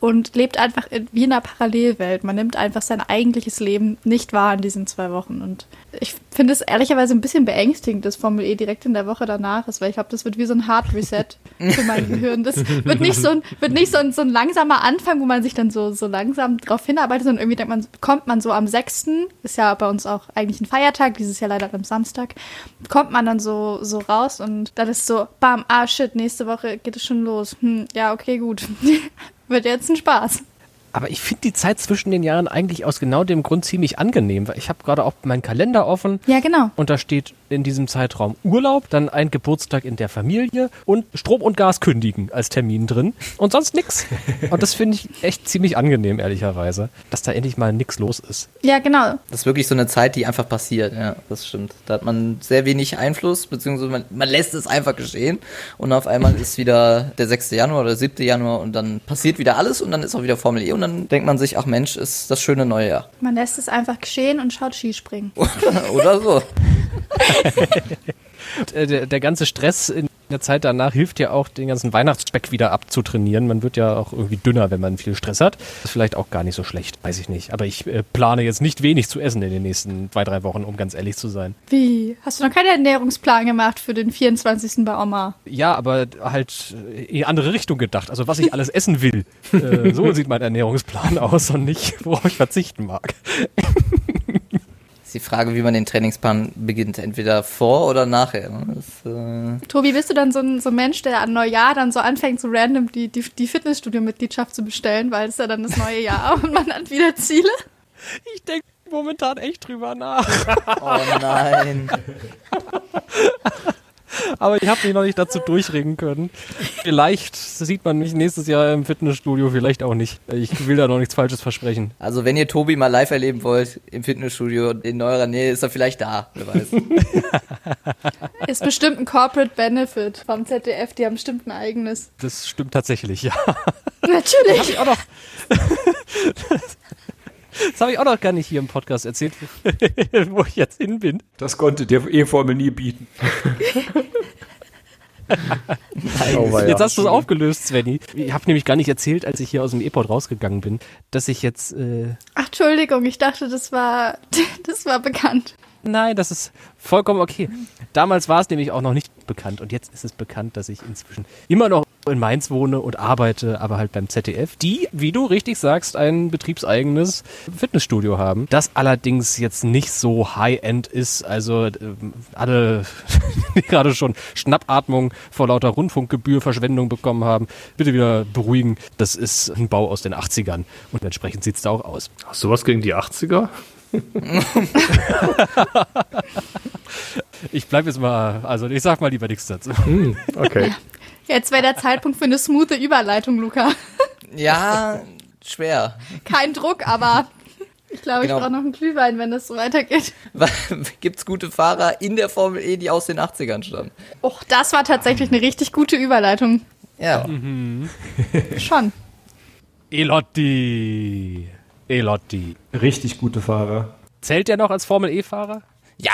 B: und lebt einfach in, wie in einer Parallelwelt. Man nimmt einfach sein eigentliches Leben nicht wahr in diesen zwei Wochen. Und ich finde es ehrlicherweise ein bisschen beängstigend, dass Formel E direkt in der Woche danach ist, weil ich glaube, das wird wie so ein Hard Reset für mein [LAUGHS] Gehirn. Das wird nicht so ein, wird nicht so ein, so ein langsamer Anfang, wo man sich dann so, so langsam drauf hinarbeitet, sondern irgendwie denkt man, kommt man so am 6., ist ja bei uns auch eigentlich ein Feiertag, dieses Jahr leider am Samstag, kommt man dann so, so raus und dann ist so, bam, ah shit, nächste Woche geht es schon los. Hm, ja, okay, gut. Wird jetzt ein Spaß.
D: Aber ich finde die Zeit zwischen den Jahren eigentlich aus genau dem Grund ziemlich angenehm, weil ich habe gerade auch meinen Kalender offen
B: Ja, genau.
D: und da steht in diesem Zeitraum Urlaub, dann ein Geburtstag in der Familie und Strom und Gas kündigen als Termin drin und sonst nix. [LAUGHS] Und das finde ich echt ziemlich angenehm, ehrlicherweise, dass da endlich mal nix los ist.
B: Ja, genau.
A: Das ist wirklich so eine Zeit, die einfach passiert, ja, das stimmt. Da hat man sehr wenig Einfluss, beziehungsweise man, man lässt es einfach geschehen und auf einmal ist wieder der 6. Januar oder 7. Januar und dann passiert wieder alles und dann ist auch wieder Formel E und dann denkt man sich, ach Mensch, ist das schöne neue Jahr.
B: Man lässt es einfach geschehen und schaut Skispringen. [LAUGHS]
A: Oder so. [LAUGHS] [LAUGHS]
D: Äh, der, der ganze Stress in der Zeit danach hilft ja auch, den ganzen Weihnachtsspeck wieder abzutrainieren. Man wird ja auch irgendwie dünner, wenn man viel Stress hat. Das ist vielleicht auch gar nicht so schlecht, weiß ich nicht. Aber ich äh, plane jetzt nicht wenig zu essen in den nächsten zwei, drei Wochen, um ganz ehrlich zu sein.
B: Wie? Hast du noch keinen Ernährungsplan gemacht für den 24. bei Oma?
D: Ja, aber halt in die andere Richtung gedacht. Also was ich alles essen will. [LAUGHS] Äh, so sieht mein Ernährungsplan aus und nicht, worauf ich verzichten mag.
A: Ist die Frage, wie man den Trainingsplan beginnt. Entweder vor oder nachher. Das, äh,
B: Tobi, bist du dann so ein, so ein Mensch, der an Neujahr dann so anfängt, so random die, die, die Fitnessstudio-Mitgliedschaft zu bestellen, weil es ja dann das neue Jahr [LAUGHS] und man hat wieder Ziele?
D: Ich denke momentan echt drüber nach.
A: oh nein. [LAUGHS]
D: Aber ich habe mich noch nicht dazu durchringen können. Vielleicht sieht man mich nächstes Jahr im Fitnessstudio, vielleicht auch nicht. Ich will da noch nichts Falsches versprechen.
A: Also wenn ihr Tobi mal live erleben wollt im Fitnessstudio in eurer Nähe, ist er vielleicht da. Wer weiß. [LAUGHS]
B: Ist bestimmt ein Corporate Benefit vom ZDF, die haben bestimmt ein eigenes.
D: Das stimmt tatsächlich, ja.
B: Natürlich.
D: auch noch. [LAUGHS] Das habe ich auch noch gar nicht hier im Podcast erzählt, [LAUGHS] wo ich jetzt hin bin.
E: Das konnte der E-Formel nie bieten.
C: Oh, weia.
D: Jetzt hast du es aufgelöst, Svenny. Ich habe nämlich gar nicht erzählt, als ich hier aus dem E-Port rausgegangen bin, dass ich jetzt. Äh,
B: Ach, Entschuldigung, ich dachte, das war, [LAUGHS] das war bekannt.
D: nein, das ist vollkommen okay. Damals war es nämlich auch noch nicht bekannt und jetzt ist es bekannt, dass ich inzwischen immer noch in Mainz wohne und arbeite, aber halt beim ZDF, die, wie du richtig sagst, ein betriebseigenes Fitnessstudio haben. Das allerdings jetzt nicht so high-end ist, also äh, alle, [LAUGHS] die gerade schon Schnappatmung vor lauter Rundfunkgebührverschwendung bekommen haben, bitte wieder beruhigen. Das ist ein Bau aus den 80ern und entsprechend sieht's da auch aus.
C: Hast du was gegen die 80er? [LAUGHS]
D: Ich bleib jetzt mal, also ich sag mal lieber nichts dazu.
C: Hm, okay.
B: Jetzt wäre der Zeitpunkt für eine smoothe Überleitung, Luca.
A: Ja, [LAUGHS] schwer.
B: Kein Druck, aber ich glaube,
A: Genau.
B: ich brauche noch einen Glühwein, wenn das so weitergeht. [LAUGHS]
A: Gibt's gute Fahrer in der Formel E, die aus den 80ern stammen?
B: Och, das war tatsächlich eine richtig gute Überleitung.
A: Ja.
B: Schon.
D: Elotti. Elotti.
E: Richtig gute Fahrer.
D: Zählt der noch als Formel E-Fahrer?
A: Ja,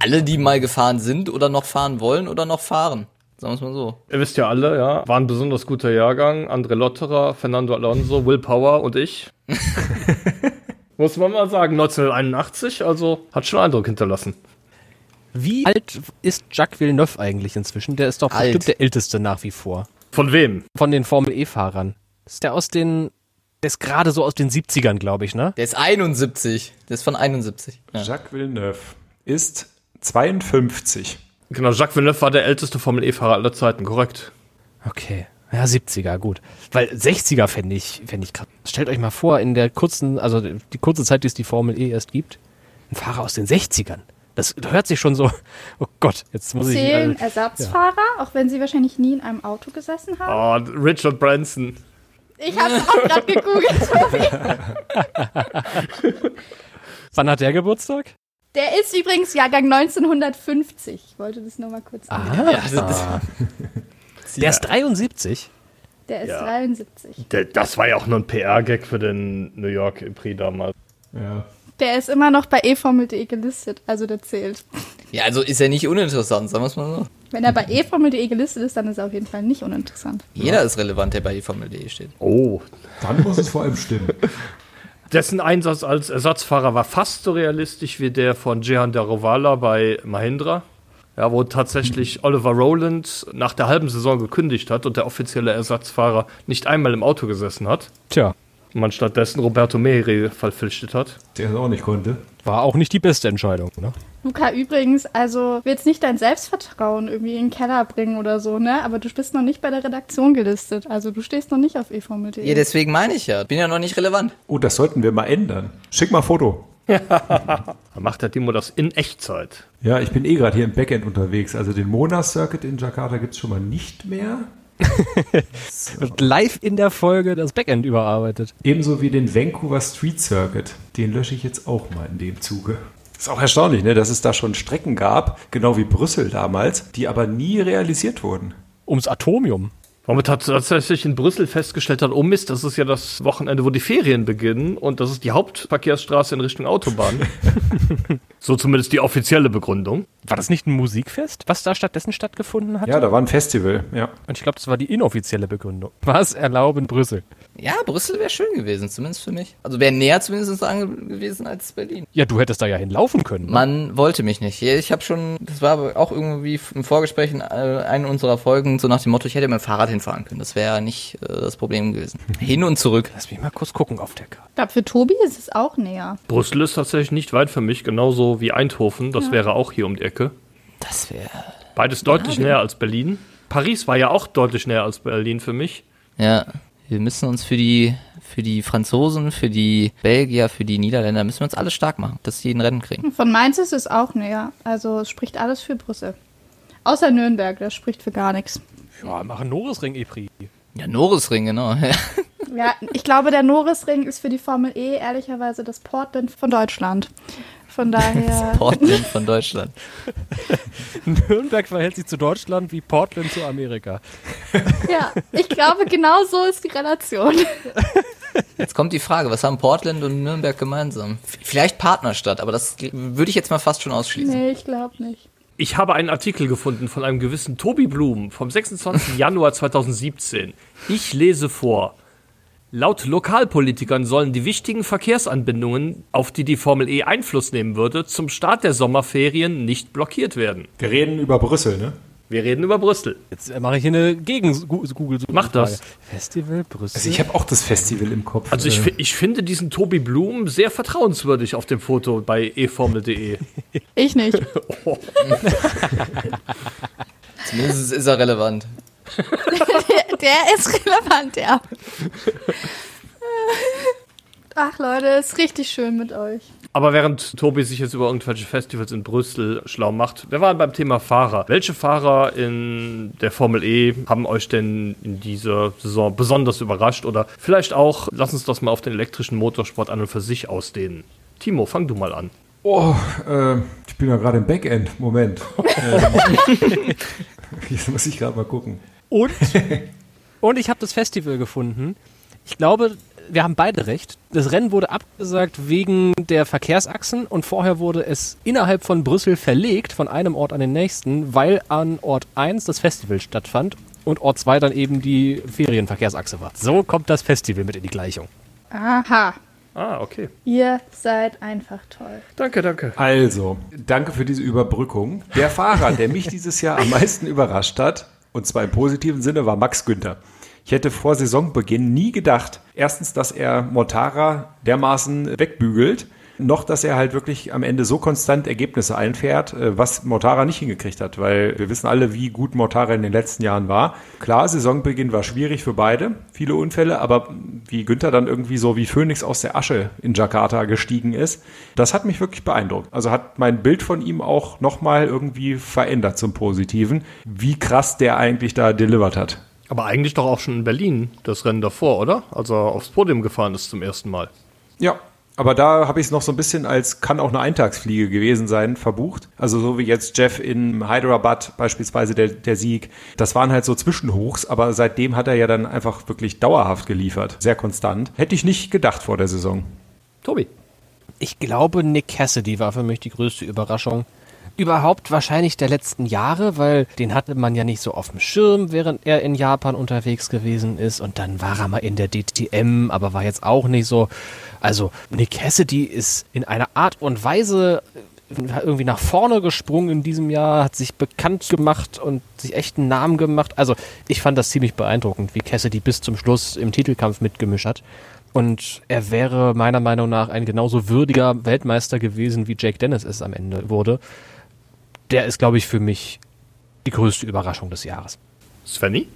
A: alle, die mal gefahren sind oder noch fahren wollen oder noch fahren. Sagen wir es mal so.
C: Ihr wisst ja alle, ja, war ein besonders guter Jahrgang. André Lotterer, Fernando Alonso, Will Power und ich. [LAUGHS] Muss man mal sagen, 1981, also hat schon Eindruck hinterlassen.
D: Wie alt ist Jacques Villeneuve eigentlich inzwischen? Der ist doch
A: Alt.
D: bestimmt der älteste nach wie vor.
C: Von wem?
D: Von den Formel E-Fahrern. Ist der aus den, der ist gerade so aus den 70ern, glaube ich, ne?
A: Der ist 71. Der ist von 71. Ja.
E: Jacques Villeneuve ist 52.
C: Genau, Jacques Villeneuve war der älteste Formel E-Fahrer aller Zeiten, korrekt.
D: Okay. Ja, 70er, gut. Weil 60er fände ich, fände ich krass. Stellt euch mal vor, in der kurzen, also die kurze Zeit, die es die Formel E erst gibt, ein Fahrer aus den 60ern. Das hört sich schon so, [LAUGHS] oh Gott, jetzt muss ich.
B: Zählen
D: äh,
B: Ersatzfahrer, auch wenn sie wahrscheinlich nie in einem Auto gesessen haben?
C: Oh, Richard Branson.
B: Ich habe es auch gerade gegoogelt, Tobi. [LAUGHS]
D: wann hat der Geburtstag?
B: Der ist übrigens Jahrgang 1950. Ich wollte das nur mal kurz
D: Ah.
B: sagen.
A: Ja, also das, [LAUGHS]
D: Der ist 73.
B: Der ist
C: Ja.
B: 73.
C: Der, das war ja auch nur ein PR-Gag für den New York Prix damals.
E: Ja.
B: Der ist immer noch bei eFormel.de gelistet, also der zählt.
A: ja, also ist er nicht uninteressant, sagen wir es mal so.
B: Wenn er bei eFormel.de gelistet ist, dann ist er auf jeden Fall nicht uninteressant.
A: Jeder ist relevant, der bei die Formel.de steht.
C: Oh.
E: Dann muss es vor allem stimmen. [LAUGHS]
C: Dessen Einsatz als Ersatzfahrer war fast so realistisch wie der von Jehan Darovala bei Mahindra. Ja, wo tatsächlich Oliver Rowland nach der halben Saison gekündigt hat und der offizielle Ersatzfahrer nicht einmal im Auto gesessen hat.
D: Tja,
C: man stattdessen Roberto Meri verpflichtet hat.
E: Der es auch nicht konnte.
D: war auch nicht die beste Entscheidung, ne?
B: Luca, übrigens, also will jetzt nicht dein Selbstvertrauen irgendwie in den Keller bringen oder so, ne? Aber du bist noch nicht bei der Redaktion gelistet. Also du stehst noch nicht auf eFormel.de.
A: Ja, deswegen meine ich ja. Bin ja noch nicht relevant.
E: Oh, das sollten wir mal ändern. Schick mal ein Foto. [LAUGHS]
C: Da macht der Timo das in Echtzeit.
E: Ja, ich bin eh gerade hier im Backend unterwegs. Also den Mona-Circuit in Jakarta gibt es schon mal nicht mehr. [LAUGHS]
D: Wird live in der Folge das Backend überarbeitet.
E: Ebenso wie den Vancouver Street Circuit. Den lösche ich jetzt auch mal in dem Zuge. Ist auch erstaunlich, ne, dass es da schon Strecken gab, genau wie Brüssel damals, die aber nie realisiert wurden.
D: Ums Atomium.
C: Weil man tatsächlich in Brüssel festgestellt hat, oh Mist, das ist ja das Wochenende, wo die Ferien beginnen und das ist die Hauptverkehrsstraße in Richtung Autobahn. [LAUGHS] so zumindest die offizielle Begründung.
D: War das nicht ein Musikfest, was da stattdessen stattgefunden hat?
E: Ja, da war ein Festival, ja.
D: Und ich glaube, das war die inoffizielle Begründung. Was erlauben Brüssel?
A: Ja, Brüssel wäre schön gewesen, zumindest für mich. Also wäre näher zumindest dran gewesen als Berlin.
D: Ja, du hättest da ja hinlaufen können. ne?
A: Man wollte mich nicht. Ich habe schon, das war auch irgendwie im Vorgespräch in äh, einer unserer Folgen so nach dem Motto, ich hätte mit dem Fahrrad hinfahren können. Das wäre nicht äh, das Problem gewesen. [LAUGHS] Hin und zurück.
D: Lass mich mal kurz gucken auf der Karte.
B: Ich glaube, für Tobi ist es auch näher.
C: Brüssel ist tatsächlich nicht weit für mich, genauso wie Eindhoven. Das wäre auch hier um die Ecke.
A: Das wäre,
C: Beides deutlich näher als Berlin. Paris war ja auch deutlich näher als Berlin für mich.
A: ja. Wir müssen uns für die, für die Franzosen, für die Belgier, für die Niederländer, müssen wir uns alle stark machen, dass die ein Rennen kriegen.
B: Von Mainz ist es auch näher. Also es spricht alles für Brüssel. Außer Nürnberg, das spricht für gar nichts.
D: Ja, machen Norisring E-Prix.
A: Ja, Norisring, genau. [LAUGHS]
B: Ja, ich glaube, der Norrisring ist für die Formel E ehrlicherweise das Portland von Deutschland. Von daher. [LAUGHS]
A: Portland von Deutschland. [LAUGHS]
D: Nürnberg verhält sich zu Deutschland wie Portland zu Amerika. [LAUGHS]
B: ja, ich glaube, genau so ist die Relation.
A: Jetzt kommt die Frage, was haben Portland und Nürnberg gemeinsam? Vielleicht Partnerstadt, aber das würde ich jetzt mal fast schon ausschließen.
B: Nee, ich glaube nicht.
C: Ich habe einen Artikel gefunden von einem gewissen Tobi Blum vom 26. Januar 2017. Ich lese vor. Laut Lokalpolitikern sollen die wichtigen Verkehrsanbindungen, auf die die Formel E Einfluss nehmen würde, zum Start der Sommerferien nicht blockiert werden.
E: Wir reden über Brüssel, ne?
C: Wir reden über Brüssel.
D: Jetzt äh, mache ich hier eine Gegen-Google.
C: Mach das.
D: Festival Brüssel.
E: Also ich habe auch das Festival im Kopf.
C: Also ich,
E: Äh,
C: ich finde diesen Tobi Blum sehr vertrauenswürdig auf dem Foto bei eformel.de.
B: Ich nicht. [LAUGHS]
A: Zumindest ist er relevant. [LAUGHS]
B: Der ist relevant, ja. Ach Leute, ist richtig schön mit euch.
C: Aber während Tobi sich jetzt über irgendwelche Festivals in Brüssel schlau macht, wir waren beim Thema Fahrer. Welche Fahrer in der Formel E haben euch denn in dieser Saison besonders überrascht? Oder vielleicht auch, lass uns das mal auf den elektrischen Motorsport an und für sich ausdehnen. Timo, fang du mal an.
E: oh, äh, ich bin ja gerade im Backend. Moment. [LAUGHS] ähm, [LAUGHS] jetzt muss ich gerade mal gucken.
D: Und, [LAUGHS] und ich habe das Festival gefunden. Ich glaube, wir haben beide recht. Das Rennen wurde abgesagt wegen der Verkehrsachsen und vorher wurde es innerhalb von Brüssel verlegt von einem Ort an den nächsten, weil an Ort 1 das Festival stattfand und Ort 2 dann eben die Ferienverkehrsachse war. So kommt das Festival mit in die Gleichung.
B: Aha,
C: Ah, okay.
B: ihr seid einfach toll.
C: Danke, danke.
E: Also, danke für diese Überbrückung. Der Fahrer, der mich dieses Jahr am meisten überrascht hat, und zwar im positiven Sinne, war Max Günther. Ich hätte vor Saisonbeginn nie gedacht, erstens, dass er Mortara dermaßen wegbügelt, noch, dass er halt wirklich am Ende so konstant Ergebnisse einfährt, äh, was Mortara nicht hingekriegt hat, weil wir wissen alle, wie gut Mortara in den letzten Jahren war. Klar, Saisonbeginn war schwierig für beide, viele Unfälle, aber wie Günther dann irgendwie so wie Phönix aus der Asche in Jakarta gestiegen ist, das hat mich wirklich beeindruckt. Also hat mein Bild von ihm auch nochmal irgendwie verändert zum Positiven, wie krass der eigentlich da delivered hat.
C: Aber eigentlich doch auch schon in Berlin, das Rennen davor, oder? Als er aufs Podium gefahren ist zum ersten Mal.
E: Ja, aber da habe ich es noch so ein bisschen als kann auch eine Eintagsfliege gewesen sein, verbucht. Also so wie jetzt Jeff in Hyderabad beispielsweise der, der Sieg. Das waren halt so Zwischenhochs, aber seitdem hat er ja dann einfach wirklich dauerhaft geliefert. Sehr konstant. Hätte ich nicht gedacht vor der Saison.
C: Tobi.
D: Ich glaube, Nick Cassidy war für mich die größte Überraschung. Überhaupt wahrscheinlich der letzten Jahre, weil den hatte man ja nicht so auf dem Schirm, während er in Japan unterwegs gewesen ist. Und dann war er mal in der DTM, aber war jetzt auch nicht so. Also Nick Cassidy ist in einer Art und Weise äh, irgendwie nach vorne gesprungen in diesem Jahr, hat sich bekannt gemacht und sich echt einen Namen gemacht. Also ich fand das ziemlich beeindruckend, wie Cassidy bis zum Schluss im Titelkampf mitgemischt hat. Und er wäre meiner Meinung nach ein genauso würdiger Weltmeister gewesen, wie Jake Dennis es am Ende wurde. Der ist, glaube ich, für mich die größte Überraschung des Jahres.
C: Svenny?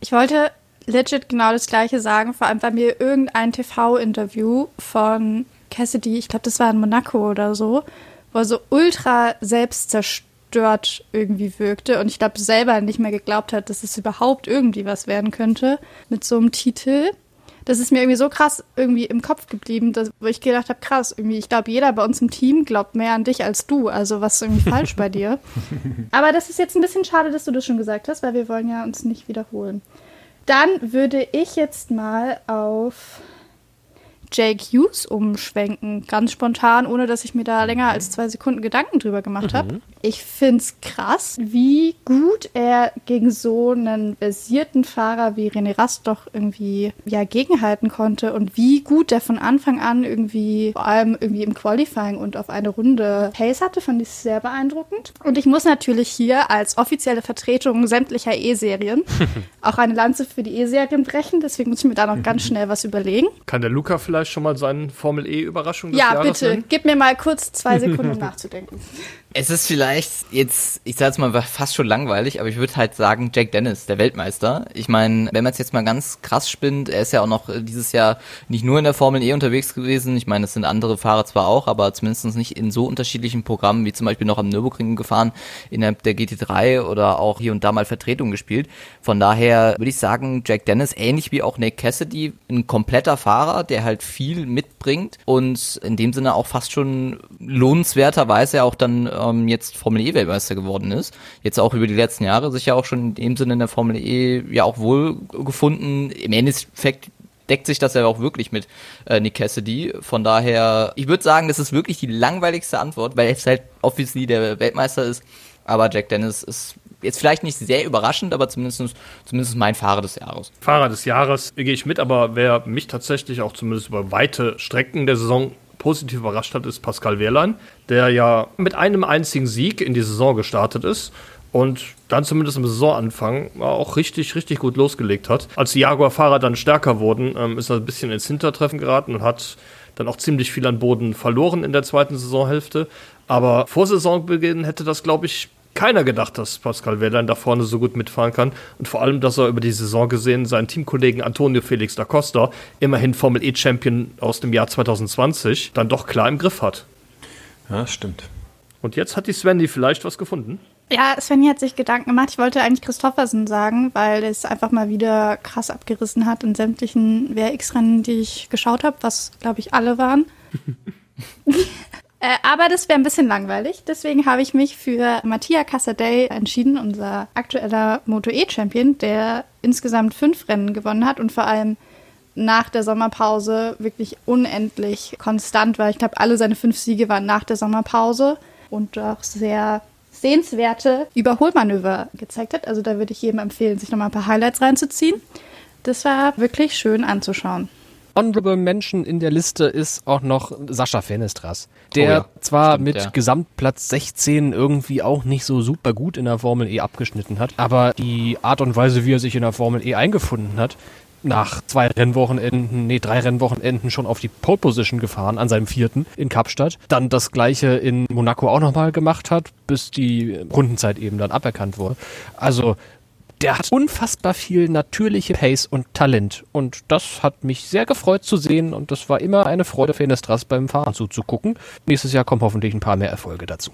B: Ich wollte legit genau das gleiche sagen, vor allem bei mir irgendein TV-Interview von Cassidy, ich glaube, das war in Monaco oder so, wo er so ultra selbstzerstört irgendwie wirkte und ich glaube selber nicht mehr geglaubt hat, dass es überhaupt irgendwie was werden könnte mit so einem Titel. Das ist mir irgendwie so krass irgendwie im Kopf geblieben, dass, wo ich gedacht habe, krass, irgendwie, ich glaube, jeder bei uns im Team glaubt mehr an dich als du. Also was ist irgendwie falsch bei dir? [LAUGHS] Aber das ist jetzt ein bisschen schade, dass du das schon gesagt hast, weil wir wollen ja uns nicht wiederholen. Dann würde ich jetzt mal auf Jake Hughes umschwenken, ganz spontan, ohne dass ich mir da länger als zwei Sekunden Gedanken drüber gemacht habe. Ich finde es krass, wie gut er gegen so einen versierten Fahrer wie René Rast doch irgendwie ja, gegenhalten konnte und wie gut der von Anfang an irgendwie, vor allem irgendwie im Qualifying und auf eine Runde Pace hatte, fand ich sehr beeindruckend. Und ich muss natürlich hier als offizielle Vertretung sämtlicher E-Serien [LAUGHS] auch eine Lanze für die E-Serien brechen, deswegen muss ich mir da noch ganz [LAUGHS] schnell was überlegen.
C: Kann der Luca vielleicht schon mal seinen Formel E-Überraschung des
B: Ja,
C: Jahres
B: bitte,
C: nennen?
B: gib mir mal kurz zwei [LAUGHS] Sekunden um nachzudenken.
A: Es ist vielleicht jetzt, ich sag jetzt mal fast schon langweilig, aber ich würde halt sagen, Jack Dennis, der Weltmeister. Ich meine, wenn man es jetzt mal ganz krass spinnt, er ist ja auch noch äh, dieses Jahr nicht nur in der Formel E unterwegs gewesen. Ich meine, es sind andere Fahrer zwar auch, aber zumindest nicht in so unterschiedlichen Programmen, wie zum Beispiel noch am Nürburgring gefahren, innerhalb der GT3 oder auch hier und da mal Vertretung gespielt. Von daher würde ich sagen, Jack Dennis, ähnlich wie auch Nick Cassidy, ein kompletter Fahrer, der halt viel mitbringt und in dem Sinne auch fast schon lohnenswerterweise auch dann ähm, jetzt Formel E Weltmeister geworden ist. Jetzt auch über die letzten Jahre sich ja auch schon in dem Sinne in der Formel E ja auch wohl gefunden. Im Endeffekt deckt sich das ja auch wirklich mit äh, Nick Cassidy. Von daher, ich würde sagen, das ist wirklich die langweiligste Antwort, weil jetzt halt obviously der Weltmeister ist. Aber Jack Dennis ist jetzt vielleicht nicht sehr überraschend, aber zumindest, zumindest mein Fahrer des Jahres.
C: Fahrer des Jahres gehe ich mit, aber wer mich tatsächlich auch zumindest über weite Strecken der Saison positiv überrascht hat, ist Pascal Wehrlein, der ja mit einem einzigen Sieg in die Saison gestartet ist und dann zumindest im Saisonanfang auch richtig, richtig gut losgelegt hat. Als die Jaguar-Fahrer dann stärker wurden, ähm, ist er ein bisschen ins Hintertreffen geraten und hat dann auch ziemlich viel an Boden verloren in der zweiten Saisonhälfte. Aber vor Saisonbeginn hätte das, glaube ich, keiner gedacht, dass Pascal Wehrlein da vorne so gut mitfahren kann. Und vor allem, dass er über die Saison gesehen seinen Teamkollegen Antonio Felix da Costa, immerhin Formel E-Champion aus dem Jahr 2020, dann doch klar im Griff hat.
E: Ja, stimmt.
C: Und jetzt hat die Svendy vielleicht was gefunden.
B: Ja, Svenny hat sich Gedanken gemacht. Ich wollte eigentlich Christoffersen sagen, weil es einfach mal wieder krass abgerissen hat in sämtlichen WRX-Rennen, die ich geschaut habe, was, glaube ich, alle waren. [LAUGHS] Äh, aber das wäre ein bisschen langweilig. Deswegen habe ich mich für Mattia Casadei entschieden, unser aktueller Moto E-Champion, der insgesamt fünf Rennen gewonnen hat und vor allem nach der Sommerpause wirklich unendlich konstant war. Ich glaube, alle seine fünf Siege waren nach der Sommerpause und auch sehr sehenswerte Überholmanöver gezeigt hat. Also da würde ich jedem empfehlen, sich nochmal ein paar Highlights reinzuziehen. Das war wirklich schön anzuschauen.
D: Honorable Mention in der Liste ist auch noch Sascha Fenestras, der
A: Oh ja,
D: zwar
A: stimmt,
D: mit
A: ja.
D: Gesamtplatz 16 irgendwie auch nicht so super gut in der Formel E abgeschnitten hat, aber die Art und Weise, wie er sich in der Formel E eingefunden hat, nach zwei Rennwochenenden, nee, drei Rennwochenenden schon auf die Pole Position gefahren, an seinem vierten in Kapstadt. Dann das gleiche in Monaco auch nochmal gemacht hat, bis die Rundenzeit eben dann aberkannt wurde. Also, der hat unfassbar viel natürliche Pace und Talent. Und das hat mich sehr gefreut zu sehen. Und das war immer eine Freude für Inestras beim Fahren zuzugucken. Nächstes Jahr kommen hoffentlich ein paar mehr Erfolge dazu.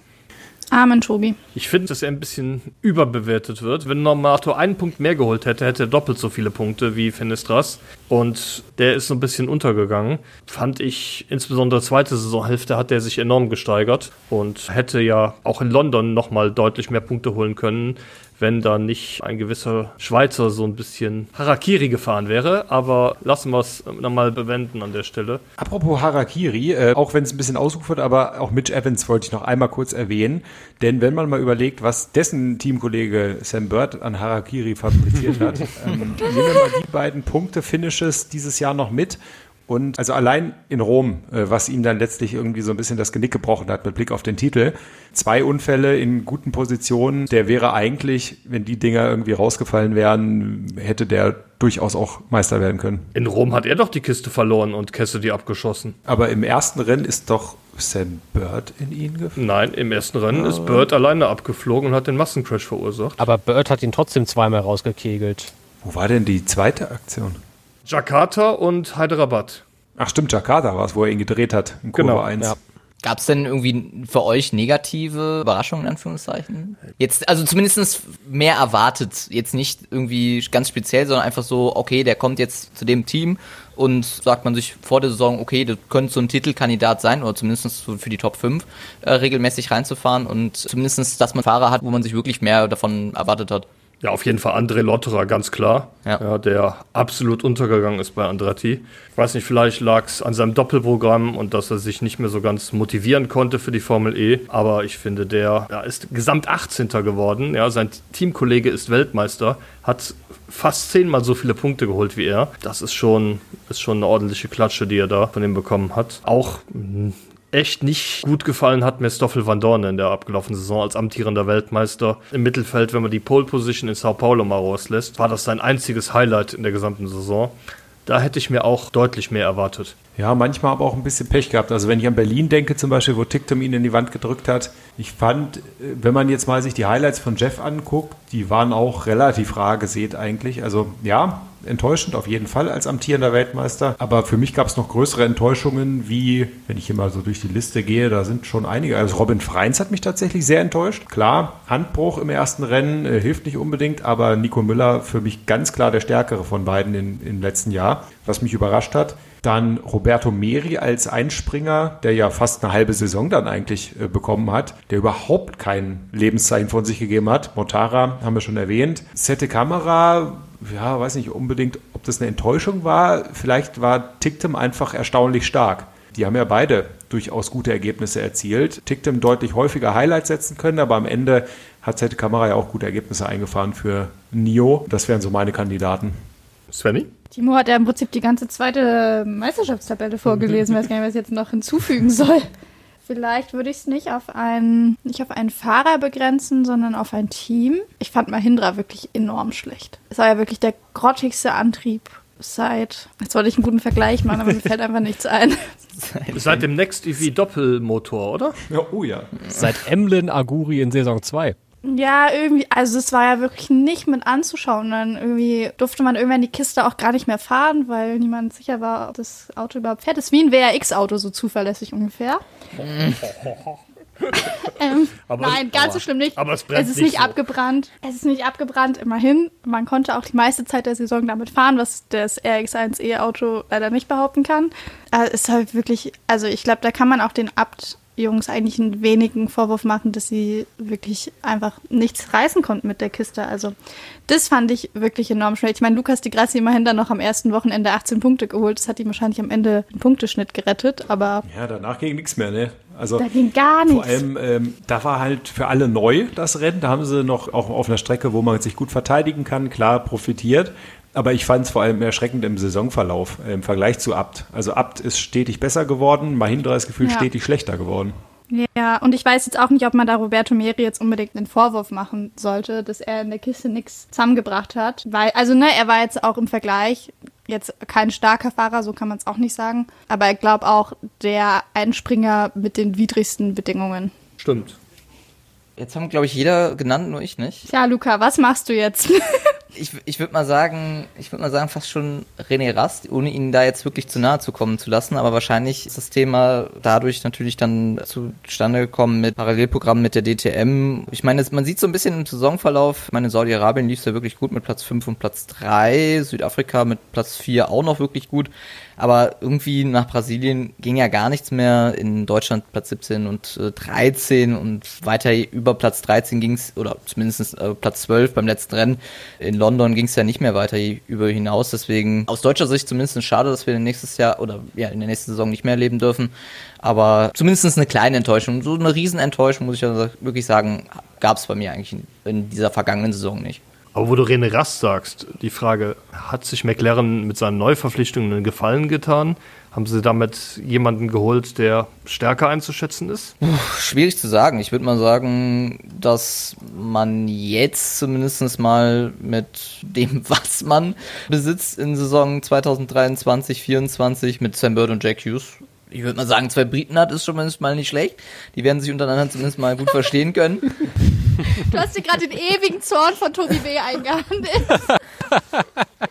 B: Amen, Tobi.
C: Ich finde, dass er ein bisschen überbewertet wird. Wenn Normato einen Punkt mehr geholt hätte, hätte er doppelt so viele Punkte wie Finistras. Und der ist so ein bisschen untergegangen. Fand ich, insbesondere zweite Saisonhälfte hat er sich enorm gesteigert und hätte ja auch in London nochmal deutlich mehr Punkte holen können, wenn da nicht ein gewisser Schweizer so ein bisschen Harakiri gefahren wäre. Aber lassen wir es nochmal bewenden an der Stelle.
E: Apropos Harakiri, äh, auch wenn es ein bisschen ausufert, aber auch Mitch Evans wollte ich noch einmal kurz erwähnen. Denn wenn man mal überlegt, was dessen Teamkollege Sam Bird an Harakiri fabriziert hat, [LAUGHS] ähm, nehmen wir mal die beiden Punkte-Finishes dieses Jahr noch mit. Und also allein in Rom, äh, was ihm dann letztlich irgendwie so ein bisschen das Genick gebrochen hat mit Blick auf den Titel. Zwei Unfälle in guten Positionen. Der wäre eigentlich, wenn die Dinger irgendwie rausgefallen wären, hätte der durchaus auch Meister werden können.
C: In Rom hat er doch die Kiste verloren und Cassidy abgeschossen.
E: Aber im ersten Rennen ist doch Sam Bird in ihn gefahren.
C: Nein, im ersten Rennen ist Bird alleine abgeflogen und hat den Massencrash verursacht.
D: Aber Bird hat ihn trotzdem zweimal rausgekegelt.
E: Wo war denn die zweite Aktion?
C: Jakarta und Hyderabad.
E: Ach stimmt, Jakarta war es, wo er ihn gedreht hat, in Kurve
C: Genau,
E: 1.
D: ja.
A: Gab es denn irgendwie für euch negative Überraschungen in Anführungszeichen? Jetzt, also zumindest mehr erwartet. Jetzt nicht irgendwie ganz speziell, sondern einfach so, okay, der kommt jetzt zu dem Team und sagt man sich vor der Saison, okay, das könnte so ein Titelkandidat sein oder zumindest so für die Top 5 äh, regelmäßig reinzufahren und zumindest, dass man Fahrer hat, wo man sich wirklich mehr davon erwartet hat.
C: Ja, auf jeden Fall André Lotterer, ganz klar. Ja. ja. der absolut untergegangen ist bei Andretti. Ich weiß nicht, vielleicht lag es an seinem Doppelprogramm und dass er sich nicht mehr so ganz motivieren konnte für die Formel E. Aber ich finde, der ja, ist gesamt 18. geworden. Ja, sein Teamkollege ist Weltmeister, hat fast zehnmal so viele Punkte geholt wie er. Das ist schon, ist schon eine ordentliche Klatsche, die er da von ihm bekommen hat. Auch echt nicht gut gefallen hat mir Stoffel Van Dorn in der abgelaufenen Saison als amtierender Weltmeister. Im Mittelfeld, wenn man die Pole Position in Sao Paulo mal rauslässt, war das sein einziges Highlight in der gesamten Saison. Da hätte ich mir auch deutlich mehr erwartet.
E: Ja, manchmal aber auch ein bisschen Pech gehabt. Also wenn ich an Berlin denke zum Beispiel, wo Ticktum ihn in die Wand gedrückt hat, ich fand, wenn man jetzt mal sich die Highlights von Jeff anguckt, die waren auch relativ rar gesät eigentlich. Also ja, enttäuschend auf jeden Fall als amtierender Weltmeister. Aber für mich gab es noch größere Enttäuschungen, wie, wenn ich hier mal so durch die Liste gehe, da sind schon einige. Also Robin Freins hat mich tatsächlich sehr enttäuscht. Klar, Handbruch im ersten Rennen äh, hilft nicht unbedingt, aber Nico Müller für mich ganz klar der stärkere von beiden in, im letzten Jahr, was mich überrascht hat. Dann Roberto Meri als Einspringer, der ja fast eine halbe Saison dann eigentlich äh, bekommen hat, der überhaupt kein Lebenszeichen von sich gegeben hat. Motara haben wir schon erwähnt. Sette Kamera ja, weiß nicht unbedingt, ob das eine Enttäuschung war. Vielleicht war Tictum einfach erstaunlich stark. Die haben ja beide durchaus gute Ergebnisse erzielt. Tictum deutlich häufiger Highlights setzen können, aber am Ende hat Zette Kamera ja auch gute Ergebnisse eingefahren für Nio. Das wären so meine Kandidaten.
C: Svenny?
B: Timo hat ja im Prinzip die ganze zweite Meisterschaftstabelle vorgelesen, weiß gar nicht, was ich jetzt noch hinzufügen soll. Vielleicht würde ich es nicht auf einen, nicht auf einen Fahrer begrenzen, sondern auf ein Team. Ich fand Mahindra wirklich enorm schlecht. Es war ja wirklich der grottigste Antrieb seit. Jetzt wollte ich einen guten Vergleich machen, aber mir fällt einfach nichts ein.
C: Seit dem Next EV Doppelmotor, oder?
E: Ja, oh ja.
D: Seit Emlyn Aguri in Saison 2.
B: Ja, irgendwie, also es war ja wirklich nicht mit anzuschauen. Dann irgendwie durfte man irgendwann die Kiste auch gar nicht mehr fahren, weil niemand sicher war, ob das Auto überhaupt fährt. Das ist wie ein WRX-Auto, so zuverlässig ungefähr. [LAUGHS] ähm, aber, nein, ganz aber, so schlimm nicht.
C: Aber es, brennt
B: es ist
C: nicht,
B: nicht so. abgebrannt. Es ist nicht abgebrannt, immerhin. Man konnte auch die meiste Zeit der Saison damit fahren, was das RX1E-Auto leider nicht behaupten kann. Also es ist halt wirklich, also ich glaube, da kann man auch den Abt Jungs eigentlich einen wenigen Vorwurf machen, dass sie wirklich einfach nichts reißen konnten mit der Kiste. Also das fand ich wirklich enorm schwer. Ich meine, Lukas Di Grassi immerhin dann noch am ersten Wochenende 18 Punkte geholt. Das hat ihm wahrscheinlich am Ende den Punkteschnitt gerettet, aber...
E: Ja, danach ging nichts mehr, ne?
B: Also da ging gar nichts.
E: Vor allem, ähm, da war halt für alle neu das Rennen. Da haben sie noch auch auf einer Strecke, wo man sich gut verteidigen kann, klar profitiert. Aber ich fand es vor allem erschreckend im Saisonverlauf äh, im Vergleich zu Abt. Also Abt ist stetig besser geworden, Mahindra ist gefühlt ja. stetig schlechter geworden.
B: Ja, und ich weiß jetzt auch nicht, ob man da Roberto Meri jetzt unbedingt einen Vorwurf machen sollte, dass er in der Kiste nichts zusammengebracht hat. Weil, also ne, er war jetzt auch im Vergleich jetzt kein starker Fahrer, so kann man es auch nicht sagen. Aber ich glaube auch der Einspringer mit den widrigsten Bedingungen.
C: Stimmt.
A: Jetzt haben, glaube ich, jeder genannt, nur ich nicht.
B: Ja, Luca, was machst du jetzt? [LAUGHS]
A: ich, ich würde mal sagen, ich würde mal sagen, fast schon René Rast, ohne ihn da jetzt wirklich zu nahe zu kommen zu lassen. Aber wahrscheinlich ist das Thema dadurch natürlich dann zustande gekommen mit Parallelprogrammen mit der DTM. Ich meine, man sieht so ein bisschen im Saisonverlauf, ich meine, in Saudi-Arabien lief es ja wirklich gut mit Platz 5 und Platz 3, Südafrika mit Platz 4 auch noch wirklich gut. Aber irgendwie nach Brasilien ging ja gar nichts mehr. In Deutschland Platz 17 und äh, 13 und weiter über Platz 13 ging es, oder zumindest äh, Platz 12 beim letzten Rennen. In London ging es ja nicht mehr weiter über hinaus. Deswegen aus deutscher Sicht zumindest schade, dass wir nächstes Jahr oder ja in der nächsten Saison nicht mehr erleben dürfen. Aber zumindest eine kleine Enttäuschung. So eine Riesenenttäuschung, muss ich ja wirklich sagen, gab es bei mir eigentlich in dieser vergangenen Saison nicht.
C: Aber wo du René Rast sagst, die Frage, hat sich McLaren mit seinen Neuverpflichtungen einen Gefallen getan? Haben sie damit jemanden geholt, der stärker einzuschätzen ist?
A: Puh, schwierig zu sagen. Ich würde mal sagen, dass man jetzt zumindest mal mit dem, [LAUGHS] was man besitzt in Saison 2023, 2024 mit Sam Bird und Jack Hughes ich würde mal sagen, zwei Briten hat, ist schon mal nicht schlecht. Die werden sich untereinander zumindest mal gut verstehen können. [LAUGHS]
B: Du hast dir gerade den ewigen Zorn von Tobi B. eingehandelt. [LAUGHS]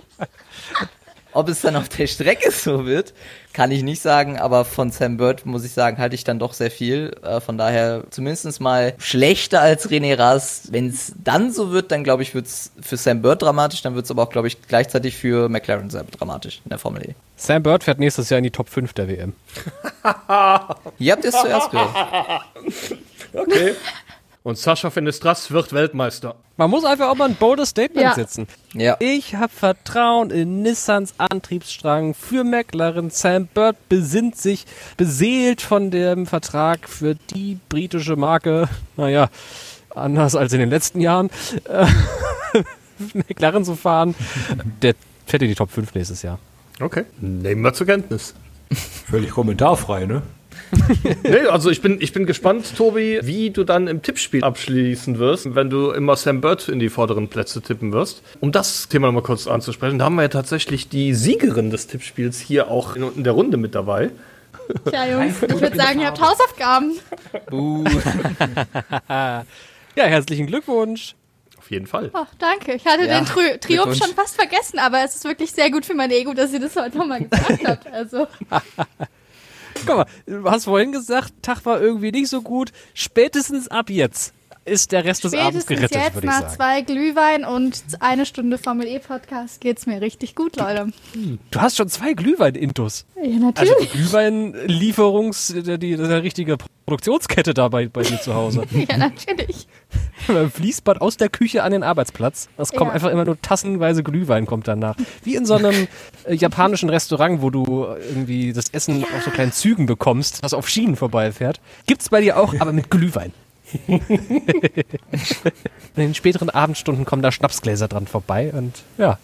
A: ob es dann auf der Strecke so wird, kann ich nicht sagen, aber von Sam Bird muss ich sagen, halte ich dann doch sehr viel. Äh, von daher zumindest mal schlechter als René Rast. Wenn es dann so wird, dann glaube ich, wird es für Sam Bird dramatisch, dann wird es aber auch, glaube ich, gleichzeitig für McLaren sehr dramatisch in der Formel E.
D: Sam Bird fährt nächstes Jahr in die Top 5 der WM. [LAUGHS]
A: Ihr habt es zuerst gehört. [LAUGHS]
C: Okay. Und Sascha Fenestras wird Weltmeister.
D: Man muss einfach auch mal ein boldes Statement
B: Ja.
D: setzen.
A: Ja.
D: Ich habe Vertrauen in Nissans Antriebsstrang für McLaren. Sam Bird besinnt sich beseelt von dem Vertrag für die britische Marke. Naja, anders als in den letzten Jahren. äh, [LAUGHS] McLaren zu fahren. Der fährt in die Top 5 nächstes Jahr.
C: Okay. Nehmen wir zur Kenntnis.
E: Völlig kommentarfrei, ne? [LAUGHS]
C: Nee, also ich bin, ich bin gespannt, Tobi, wie du dann im Tippspiel abschließen wirst, wenn du immer Sam Bird in die vorderen Plätze tippen wirst. Um das Thema nochmal kurz anzusprechen, da haben wir ja tatsächlich die Siegerin des Tippspiels hier auch in, in der Runde mit dabei.
B: Tja, Jungs, ich würde sagen, ihr habt Hausaufgaben.
A: Buh. [LAUGHS]
D: Ja, herzlichen Glückwunsch.
C: Auf jeden Fall.
B: Ach, danke. Ich hatte
A: Ja,
B: den Tri Triumph schon fast vergessen, aber es ist wirklich sehr gut für mein Ego, dass ihr das heute nochmal gesagt [LAUGHS] habt. Also,
D: Guck mal, du hast vorhin gesagt, Tag war irgendwie nicht so gut. Spätestens ab jetzt ist der Rest des Abends
B: spätestens
D: gerettet,
B: jetzt
D: würde ich
B: nach
D: sagen.
B: zwei Glühwein und eine Stunde Formel E-Podcast geht's mir richtig gut, Leute.
D: Du hast schon zwei Glühwein-Intus.
B: Ja,
D: Also
B: natürlich.
D: die Glühwein-Lieferungs, die, das richtige Produktionskette da bei, bei dir zu Hause. [LAUGHS]
B: Ja, natürlich. [LAUGHS]
D: Beim Fließband aus der Küche an den Arbeitsplatz. Es kommen
B: Ja.
D: einfach immer nur tassenweise Glühwein kommt danach. Wie in so einem äh, japanischen Restaurant, wo du irgendwie das Essen auf so kleinen Zügen bekommst, was auf Schienen vorbeifährt. Gibt's bei dir auch, aber mit Glühwein. In den späteren Abendstunden kommen da Schnapsgläser dran vorbei und ja.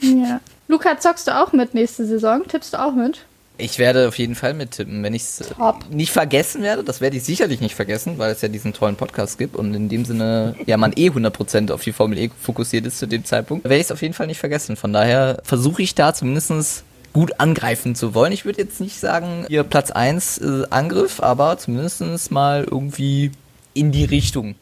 B: Ja. Luca, zockst du auch mit nächste Saison? Tippst du auch mit?
A: Ich werde auf jeden Fall mittippen, wenn ich es
B: Top.
A: nicht vergessen werde. Das werde ich sicherlich nicht vergessen, weil es ja diesen tollen Podcast gibt und in dem Sinne ja man eh 100% auf die Formel E fokussiert ist zu dem Zeitpunkt. Werde ich es auf jeden Fall nicht vergessen. Von daher versuche ich da zumindest gut angreifen zu wollen. Ich würde jetzt nicht sagen, hier Platz 1 äh, Angriff, aber zumindest mal irgendwie in die Richtung.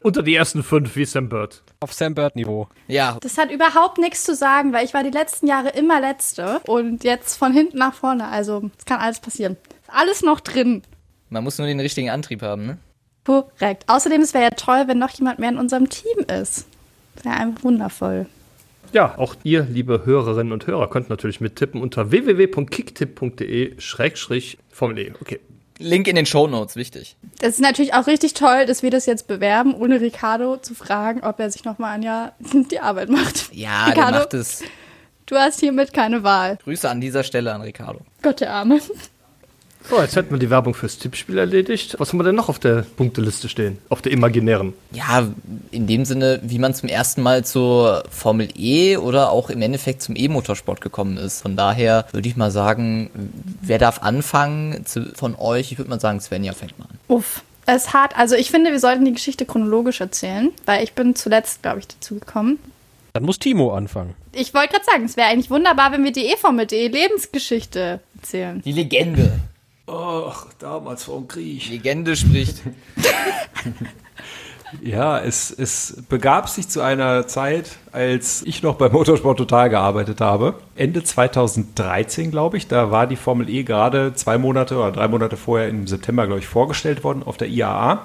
C: Unter die ersten fünf wie Sam Bird.
D: Auf Sam Bird-Niveau.
A: Ja,
B: Das hat überhaupt nichts zu sagen, weil ich war die letzten Jahre immer Letzte und jetzt von hinten nach vorne. Also, es kann alles passieren. Ist alles noch drin.
A: man muss nur den richtigen Antrieb haben, ne?
B: Korrekt. Außerdem, es wäre ja toll, wenn noch jemand mehr in unserem Team ist. Wäre einfach wundervoll.
C: Ja, auch ihr, liebe Hörerinnen und Hörer, könnt natürlich mittippen unter www.kicktipp.de-formel E. Okay.
A: Link in den Shownotes, wichtig.
B: Das ist natürlich auch richtig toll, dass wir das jetzt bewerben, ohne Ricardo zu fragen, ob er sich nochmal ein Jahr [LAUGHS] die Arbeit macht.
A: Ja, der
B: Ricardo,
A: macht es.
B: du hast hiermit keine Wahl.
A: Grüße an dieser Stelle an Ricardo.
B: Gott der Arme.
C: So, jetzt hätten wir die Werbung fürs Tippspiel erledigt. Was haben wir denn noch auf der Punkteliste stehen? Auf der imaginären.
A: Ja, in dem Sinne, wie man zum ersten Mal zur Formel E oder auch im Endeffekt zum E-Motorsport gekommen ist. Von daher würde ich mal sagen, wer darf anfangen zu, von euch? Ich würde mal sagen, Svenja fängt mal an.
B: Uff. Es ist hart. Also ich finde, wir sollten die Geschichte chronologisch erzählen, weil ich bin zuletzt, glaube ich, dazu gekommen.
D: Dann muss Timo anfangen.
B: Ich wollte gerade sagen, es wäre eigentlich wunderbar, wenn wir die E-Formel.de Lebensgeschichte erzählen.
A: Die Legende.
E: Ach, damals vor dem Krieg.
A: Legende spricht. [LAUGHS]
E: Ja, es, es begab sich zu einer Zeit, als ich noch bei Motorsport Total gearbeitet habe. Ende 2013, glaube ich. Da war die Formel E gerade zwei Monate oder drei Monate vorher im September, glaube ich, vorgestellt worden auf der IAA.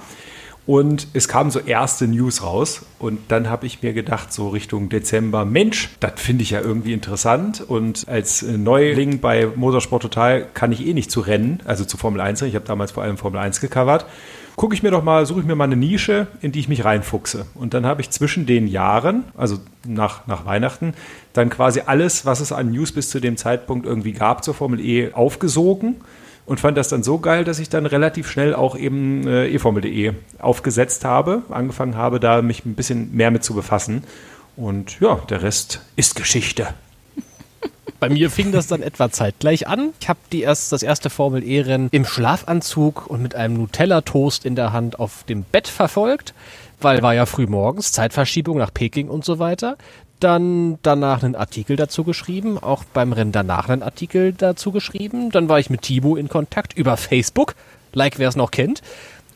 E: Und es kamen so erste News raus. Und dann habe ich mir gedacht, so Richtung Dezember, Mensch, das finde ich ja irgendwie interessant. Und als Neuling bei Motorsport Total kann ich eh nicht zu Rennen, also zu Formel 1. Ich habe damals vor allem Formel 1 gecovert. Gucke ich mir doch mal, suche ich mir mal eine Nische, in die ich mich reinfuchse. Und dann habe ich zwischen den Jahren, also nach, nach Weihnachten, dann quasi alles, was es an News bis zu dem Zeitpunkt irgendwie gab zur Formel E, aufgesogen und fand das dann so geil, dass ich dann relativ schnell auch eben äh, eFormel.de aufgesetzt habe, angefangen habe, da mich ein bisschen mehr mit zu befassen. Und ja, der Rest ist Geschichte. [LAUGHS]
D: Bei mir fing das dann etwa zeitgleich an. Ich habe erst, das erste Formel E-Rennen im Schlafanzug und mit einem Nutella-Toast in der Hand auf dem Bett verfolgt, weil war ja früh morgens, Zeitverschiebung nach Peking und so weiter. Dann danach einen Artikel dazu geschrieben, auch beim Rennen danach einen Artikel dazu geschrieben. Dann war ich mit Timo in Kontakt über Facebook, like wer es noch kennt.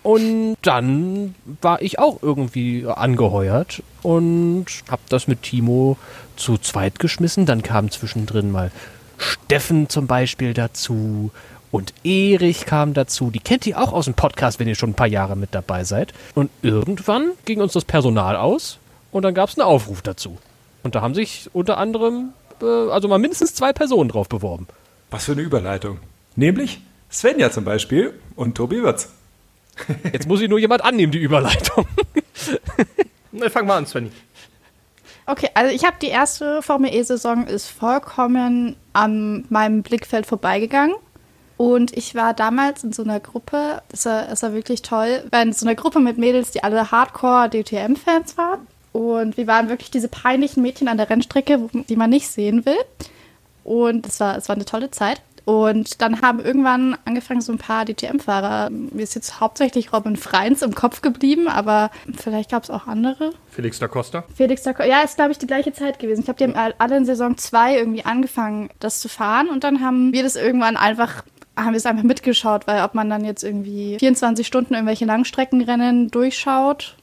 D: Und dann war ich auch irgendwie angeheuert und habe das mit Timo zu zweit geschmissen. Dann kam zwischendrin mal Steffen zum Beispiel dazu und Erich kam dazu. Die kennt ihr auch aus dem Podcast, wenn ihr schon ein paar Jahre mit dabei seid. Und irgendwann ging uns das Personal aus und dann gab es einen Aufruf dazu. Und da haben sich unter anderem, äh, also mal mindestens zwei Personen drauf beworben.
E: Was für eine Überleitung. Nämlich Svenja zum Beispiel und Tobi Wirtz.
D: Jetzt muss ich nur jemand annehmen, die Überleitung. [LAUGHS]
C: Na, fang mal an, Svenny.
B: Okay, also ich habe die erste Formel E-Saison ist vollkommen an meinem Blickfeld vorbeigegangen. Und ich war damals in so einer Gruppe, das war, war wirklich toll, war in so einer Gruppe mit Mädels, die alle Hardcore-DTM-Fans waren. Und wir waren wirklich diese peinlichen Mädchen an der Rennstrecke, die man nicht sehen will. Und es war, es war eine tolle Zeit. Und dann haben irgendwann angefangen so ein paar DTM-Fahrer. Mir ist jetzt hauptsächlich Robin Freins im Kopf geblieben, aber vielleicht gab es auch andere.
C: Felix da Costa.
B: Felix da Costa, ja, ist glaube ich die gleiche Zeit gewesen. Ich glaube, die haben alle in Saison 2 irgendwie angefangen, das zu fahren. Und dann haben wir das irgendwann einfach haben wir es einfach mitgeschaut, weil ob man dann jetzt irgendwie 24 Stunden irgendwelche Langstreckenrennen durchschaut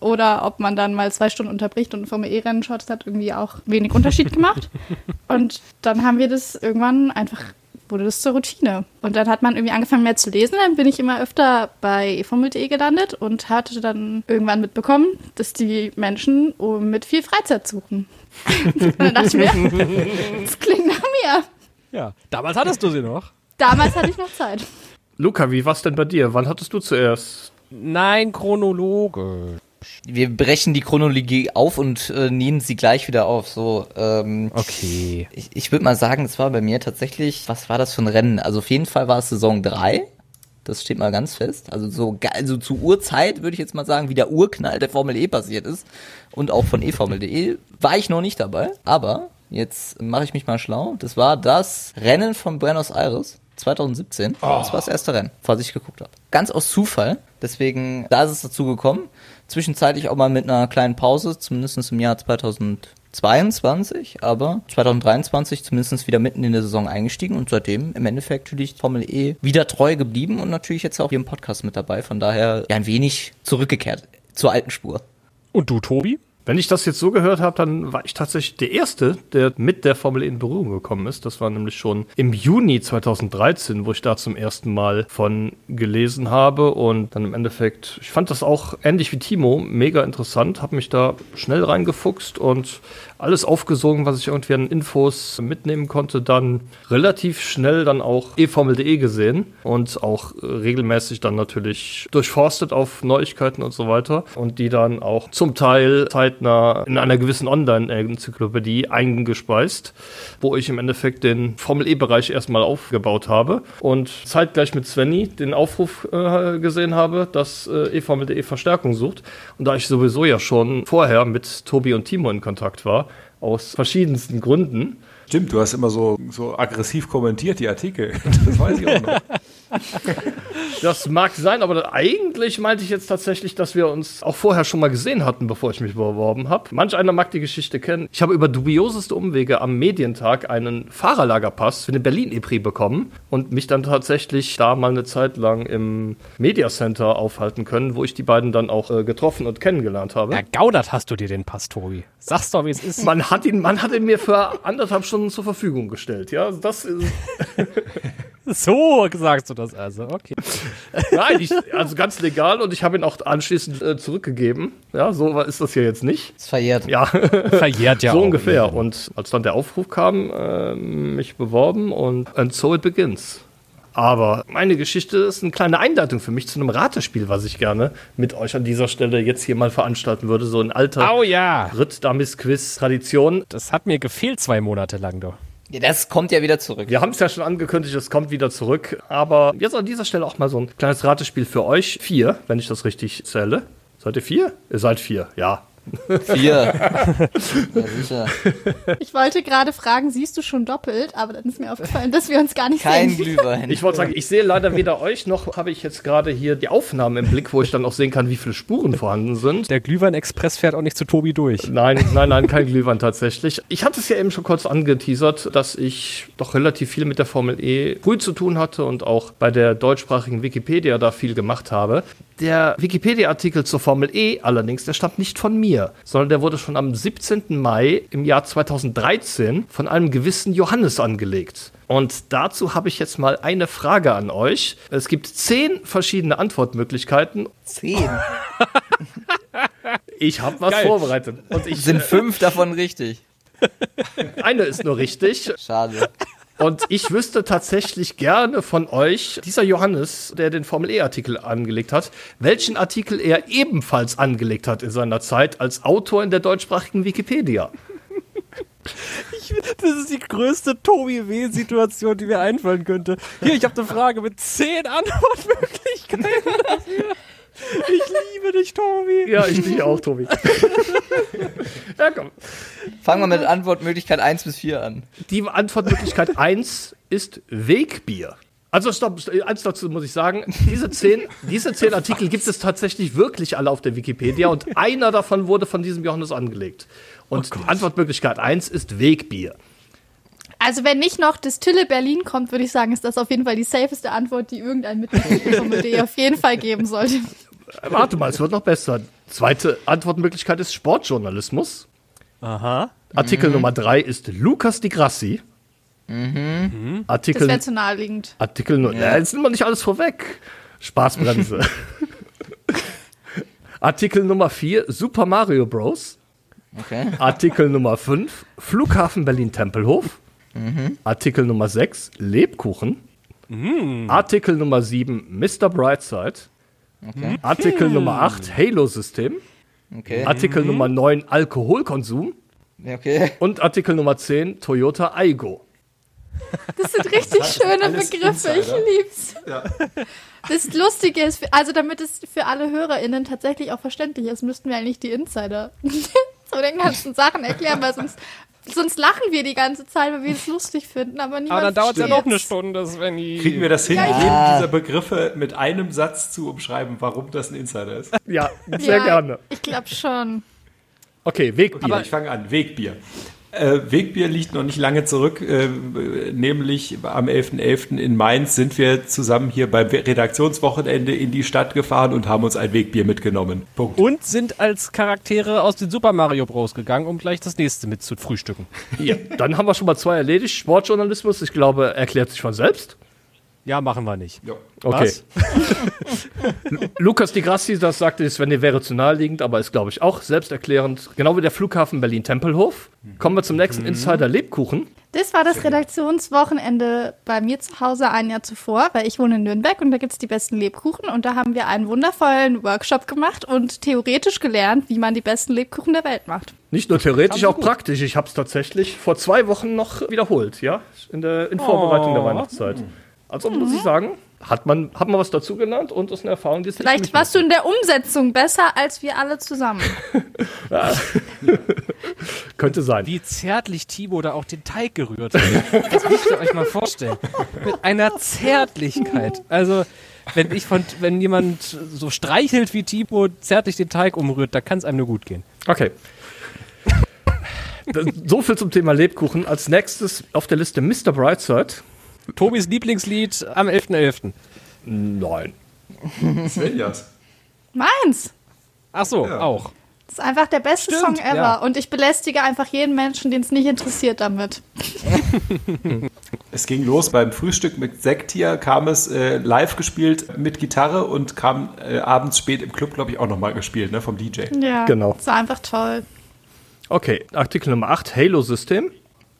B: oder ob man dann mal zwei Stunden unterbricht und Formel E-Rennen schaut, das hat irgendwie auch wenig Unterschied gemacht. [LAUGHS] Und dann haben wir das irgendwann einfach wurde das zur Routine. Und dann hat man irgendwie angefangen mehr zu lesen. Dann bin ich immer öfter bei eformel.de gelandet und hatte dann irgendwann mitbekommen, dass die Menschen mit viel Freizeit suchen. [LAUGHS] und dann dachte ich mir, das klingt nach mir.
D: Ja, damals hattest du sie noch.
B: Damals hatte ich noch Zeit.
C: Luca, wie war's denn bei dir? Wann hattest du zuerst?
D: Nein, Chronologe.
A: Wir brechen die Chronologie auf und äh, nehmen sie gleich wieder auf. So, ähm,
D: okay.
A: Ich, ich würde mal sagen, es war bei mir tatsächlich, was war das für ein Rennen? Also auf jeden Fall war es Saison 3. Das steht mal ganz fest. Also so also zu Uhrzeit würde ich jetzt mal sagen, wie der Urknall der Formel E passiert ist und auch von eFormel.de war ich noch nicht dabei, aber jetzt mache ich mich mal schlau. Das war das Rennen von Buenos Aires 2017. Oh. Das war das erste Rennen, falls ich geguckt habe. Ganz aus Zufall. Deswegen, da ist es dazu gekommen. Zwischenzeitlich auch mal mit einer kleinen Pause, zumindest im Jahr 2022, aber 2023 zumindest wieder mitten in der Saison eingestiegen und seitdem im Endeffekt natürlich Formel E wieder treu geblieben und natürlich jetzt auch hier im Podcast mit dabei. Von daher ja ein wenig zurückgekehrt zur alten Spur.
D: Und du, Tobi?
C: Wenn ich das jetzt so gehört habe, dann war ich tatsächlich der Erste, der mit der Formel E in Berührung gekommen ist. Das war nämlich schon im Juni 2013, wo ich da zum ersten Mal von gelesen habe. Und dann im Endeffekt, ich fand das auch ähnlich wie Timo, mega interessant, habe mich da schnell reingefuchst und alles aufgesogen, was ich irgendwie an Infos mitnehmen konnte, dann relativ schnell dann auch eFormel.de gesehen und auch regelmäßig dann natürlich durchforstet auf Neuigkeiten und so weiter und die dann auch zum Teil zeitnah in einer gewissen Online-Enzyklopädie eingespeist, wo ich im Endeffekt den Formel E-Bereich erstmal aufgebaut habe und zeitgleich mit Svenny den Aufruf äh, gesehen habe, dass äh, eFormel.de Verstärkung sucht. Und da ich sowieso ja schon vorher mit Tobi und Timo in Kontakt war, aus verschiedensten Gründen.
E: Stimmt, du hast immer so, so aggressiv kommentiert, die Artikel. [LAUGHS] Das weiß ich auch noch. [LAUGHS] [LAUGHS]
C: Das mag sein, aber eigentlich meinte ich jetzt tatsächlich, dass wir uns auch vorher schon mal gesehen hatten, bevor ich mich beworben habe. Manch einer mag die Geschichte kennen. Ich habe über dubioseste Umwege am Medientag einen Fahrerlagerpass für den Berlin EPRI bekommen und mich dann tatsächlich da mal eine Zeit lang im Media Center aufhalten können, wo ich die beiden dann auch äh, getroffen und kennengelernt habe.
D: Ergaudert hast du dir den Pass, Tobi. Sag's doch, wie es ist.
C: Man hat ihn, man hat ihn mir für anderthalb Stunden zur Verfügung gestellt. Ja, das ist. [LAUGHS] [LAUGHS]
D: So sagst du das also, okay.
C: Nein, ich, also ganz legal und ich habe ihn auch anschließend äh, zurückgegeben. Ja, so ist das hier jetzt nicht.
A: Ist verjährt.
C: Ja,
D: verjährt ja
C: so
D: auch,
C: ungefähr.
D: Ja.
C: Und als dann der Aufruf kam, äh, mich beworben und and so it begins. Aber meine Geschichte ist eine kleine Einleitung für mich zu einem Ratespiel, was ich gerne mit euch an dieser Stelle jetzt hier mal veranstalten würde. So ein alter
D: oh, ja.
C: Ritt-Damis-Quiz-Tradition.
D: Das hat mir gefehlt zwei Monate lang doch.
A: Das kommt ja wieder zurück.
C: Wir haben es ja schon angekündigt, es kommt wieder zurück. Aber jetzt an dieser Stelle auch mal so ein kleines Ratespiel für euch. Vier, wenn ich das richtig zähle. Seid ihr vier? Ihr seid vier, ja.
A: Vier. [LAUGHS] ja, sicher.
B: Ich wollte gerade fragen, siehst du schon doppelt, aber dann ist mir aufgefallen, dass wir uns gar nicht
A: Kein
B: sehen.
A: Glühwein.
C: Ich wollte sagen, ich sehe leider weder euch noch habe ich jetzt gerade hier die Aufnahmen im Blick, wo ich dann auch sehen kann, wie viele Spuren vorhanden sind.
D: Der Glühwein-Express fährt auch nicht zu Tobi durch.
C: Nein, nein, nein, kein Glühwein tatsächlich. Ich hatte es ja eben schon kurz angeteasert, dass ich doch relativ viel mit der Formel E früh zu tun hatte und auch bei der deutschsprachigen Wikipedia da viel gemacht habe. Der Wikipedia-Artikel zur Formel E allerdings, der stammt nicht von mir, sondern der wurde schon am 17. Mai im Jahr 2013 von einem gewissen Johannes angelegt. Und dazu habe ich jetzt mal eine Frage an euch. Es gibt zehn verschiedene Antwortmöglichkeiten.
A: Zehn. [LAUGHS]
C: Ich habe was
D: Geil.
C: vorbereitet. Und ich,
A: Sind fünf davon richtig.
C: eine ist nur richtig.
A: Schade.
C: Und ich wüsste tatsächlich gerne von euch, dieser Johannes, der den Formel E-Artikel angelegt hat, welchen Artikel er ebenfalls angelegt hat in seiner Zeit als Autor in der deutschsprachigen Wikipedia.
D: Das ist die größte Tobi W-Situation, die mir einfallen könnte. Hier, ich habe eine Frage mit zehn Antwortmöglichkeiten dafür. [LAUGHS] Ich liebe dich, Tobi.
C: Ja, ich dich auch, Tobi. [LAUGHS] ja, komm.
A: Fangen wir mit Antwortmöglichkeit 1 bis 4 an.
C: Die Antwortmöglichkeit 1 ist Wegbier. Also stopp, eins dazu muss ich sagen, diese zehn, diese zehn Artikel gibt es tatsächlich wirklich alle auf der Wikipedia und einer davon wurde von diesem Johannes angelegt. Und die Antwortmöglichkeit 1 ist Wegbier.
B: Also wenn nicht noch Distille Berlin kommt, würde ich sagen, ist das auf jeden Fall die safeste Antwort, die irgendein Mitglied von MD auf jeden Fall geben sollte.
C: Äh, Warte mal, es wird noch besser. Zweite Antwortmöglichkeit ist Sportjournalismus.
D: Aha.
C: Artikel Nummer 3 ist Lukas Di Grassi.
B: Das
C: Artikel,
B: wäre zu naheliegend.
C: Artikel nur, ja. jetzt nimmt man nicht alles vorweg. Spaßbremse. [LAUGHS] Artikel Nummer 4, Super Mario Bros.
A: Okay.
C: Artikel Nummer 5, Flughafen Berlin-Tempelhof. Artikel Nummer 6, Lebkuchen. Artikel Nummer 7, Mr. Brightside. Artikel Nummer 8, Halo-System.
A: Okay.
C: Artikel Nummer 9, Alkoholkonsum.
A: Ja, Okay.
C: Und Artikel Nummer 10, Toyota Aigo.
B: Das sind richtig schöne
E: alles
B: Begriffe, ich
E: Insider.
B: lieb's. Das Lustige ist, also damit es für alle HörerInnen tatsächlich auch verständlich ist, müssten wir eigentlich die Insider [LAUGHS] zu den ganzen Sachen erklären, weil sonst, sonst lachen wir die ganze Zeit, weil wir es [LAUGHS] lustig finden, aber niemand
D: Aber dann dauert es ja noch eine. Stunde, Svenny.
E: Kriegen wir das hin,
B: Ja,
E: jeden dieser Begriffe mit einem Satz zu umschreiben, warum das ein Insider ist?
C: Ja, [LAUGHS] sehr
B: ja,
C: gerne.
B: Ich glaube schon.
C: Okay, Wegbier.
E: Aber ich fange an. Wegbier. Äh, Wegbier liegt noch nicht lange zurück, äh, nämlich am 11.11. in Mainz sind wir zusammen hier beim Redaktionswochenende in die Stadt gefahren und haben uns ein Wegbier mitgenommen. Punkt.
D: Und sind als Charaktere aus den Super Mario Bros. gegangen, um gleich das nächste mit zu frühstücken.
C: ja, dann haben wir schon mal zwei erledigt. Sportjournalismus, ich glaube, erklärt sich von selbst.
D: Ja, machen wir nicht.
E: Ja.
C: Okay.
D: Was? [LAUGHS]
C: Lukas Di Grassi, das sagte Sven, der wäre zu naheliegend, aber ist, glaube ich, auch selbsterklärend. Genau wie der Flughafen Berlin-Tempelhof. Kommen wir zum nächsten Insider Lebkuchen.
B: Das war das Redaktionswochenende bei mir zu Hause ein Jahr zuvor, weil ich wohne in Nürnberg und da gibt's die besten Lebkuchen und da haben wir einen wundervollen Workshop gemacht und theoretisch gelernt, wie man die besten Lebkuchen der Welt macht.
C: Nicht nur theoretisch, auch praktisch. Ich habe es tatsächlich vor zwei Wochen noch wiederholt, ja, in, der, in Vorbereitung der Weihnachtszeit. Also muss ich sagen, hat man, hat man was dazu gelernt und ist eine Erfahrung, die es nicht
B: Vielleicht warst du in der Umsetzung besser als wir alle zusammen. [LAUGHS] [LAUGHS]
C: Könnte sein.
D: Wie zärtlich Timo da auch den Teig gerührt hat. Das müsst ihr euch mal vorstellen. Mit einer Zärtlichkeit. Also, wenn ich von, wenn jemand so streichelt wie Timo zärtlich den Teig umrührt, da kann es einem nur gut gehen.
C: Okay. So viel zum Thema Lebkuchen. Als nächstes auf der Liste Mr. Brightside.
D: Tobis Lieblingslied am 11.11.
C: Nein.
E: Svenjas.
B: Meins!
D: Ach so,
E: Ja.
D: auch.
B: Das ist einfach der beste
D: Stimmt,
B: Song ever
D: ja.
B: und ich belästige einfach jeden Menschen, den es nicht interessiert damit.
E: Es ging los beim Frühstück mit Sekt hier, kam es äh, live gespielt mit Gitarre und kam äh, abends spät im Club, glaube ich, auch nochmal gespielt, ne, vom DJ.
B: Ja,
C: Genau.
B: Das war einfach toll.
C: Okay, Artikel Nummer 8, Halo-System.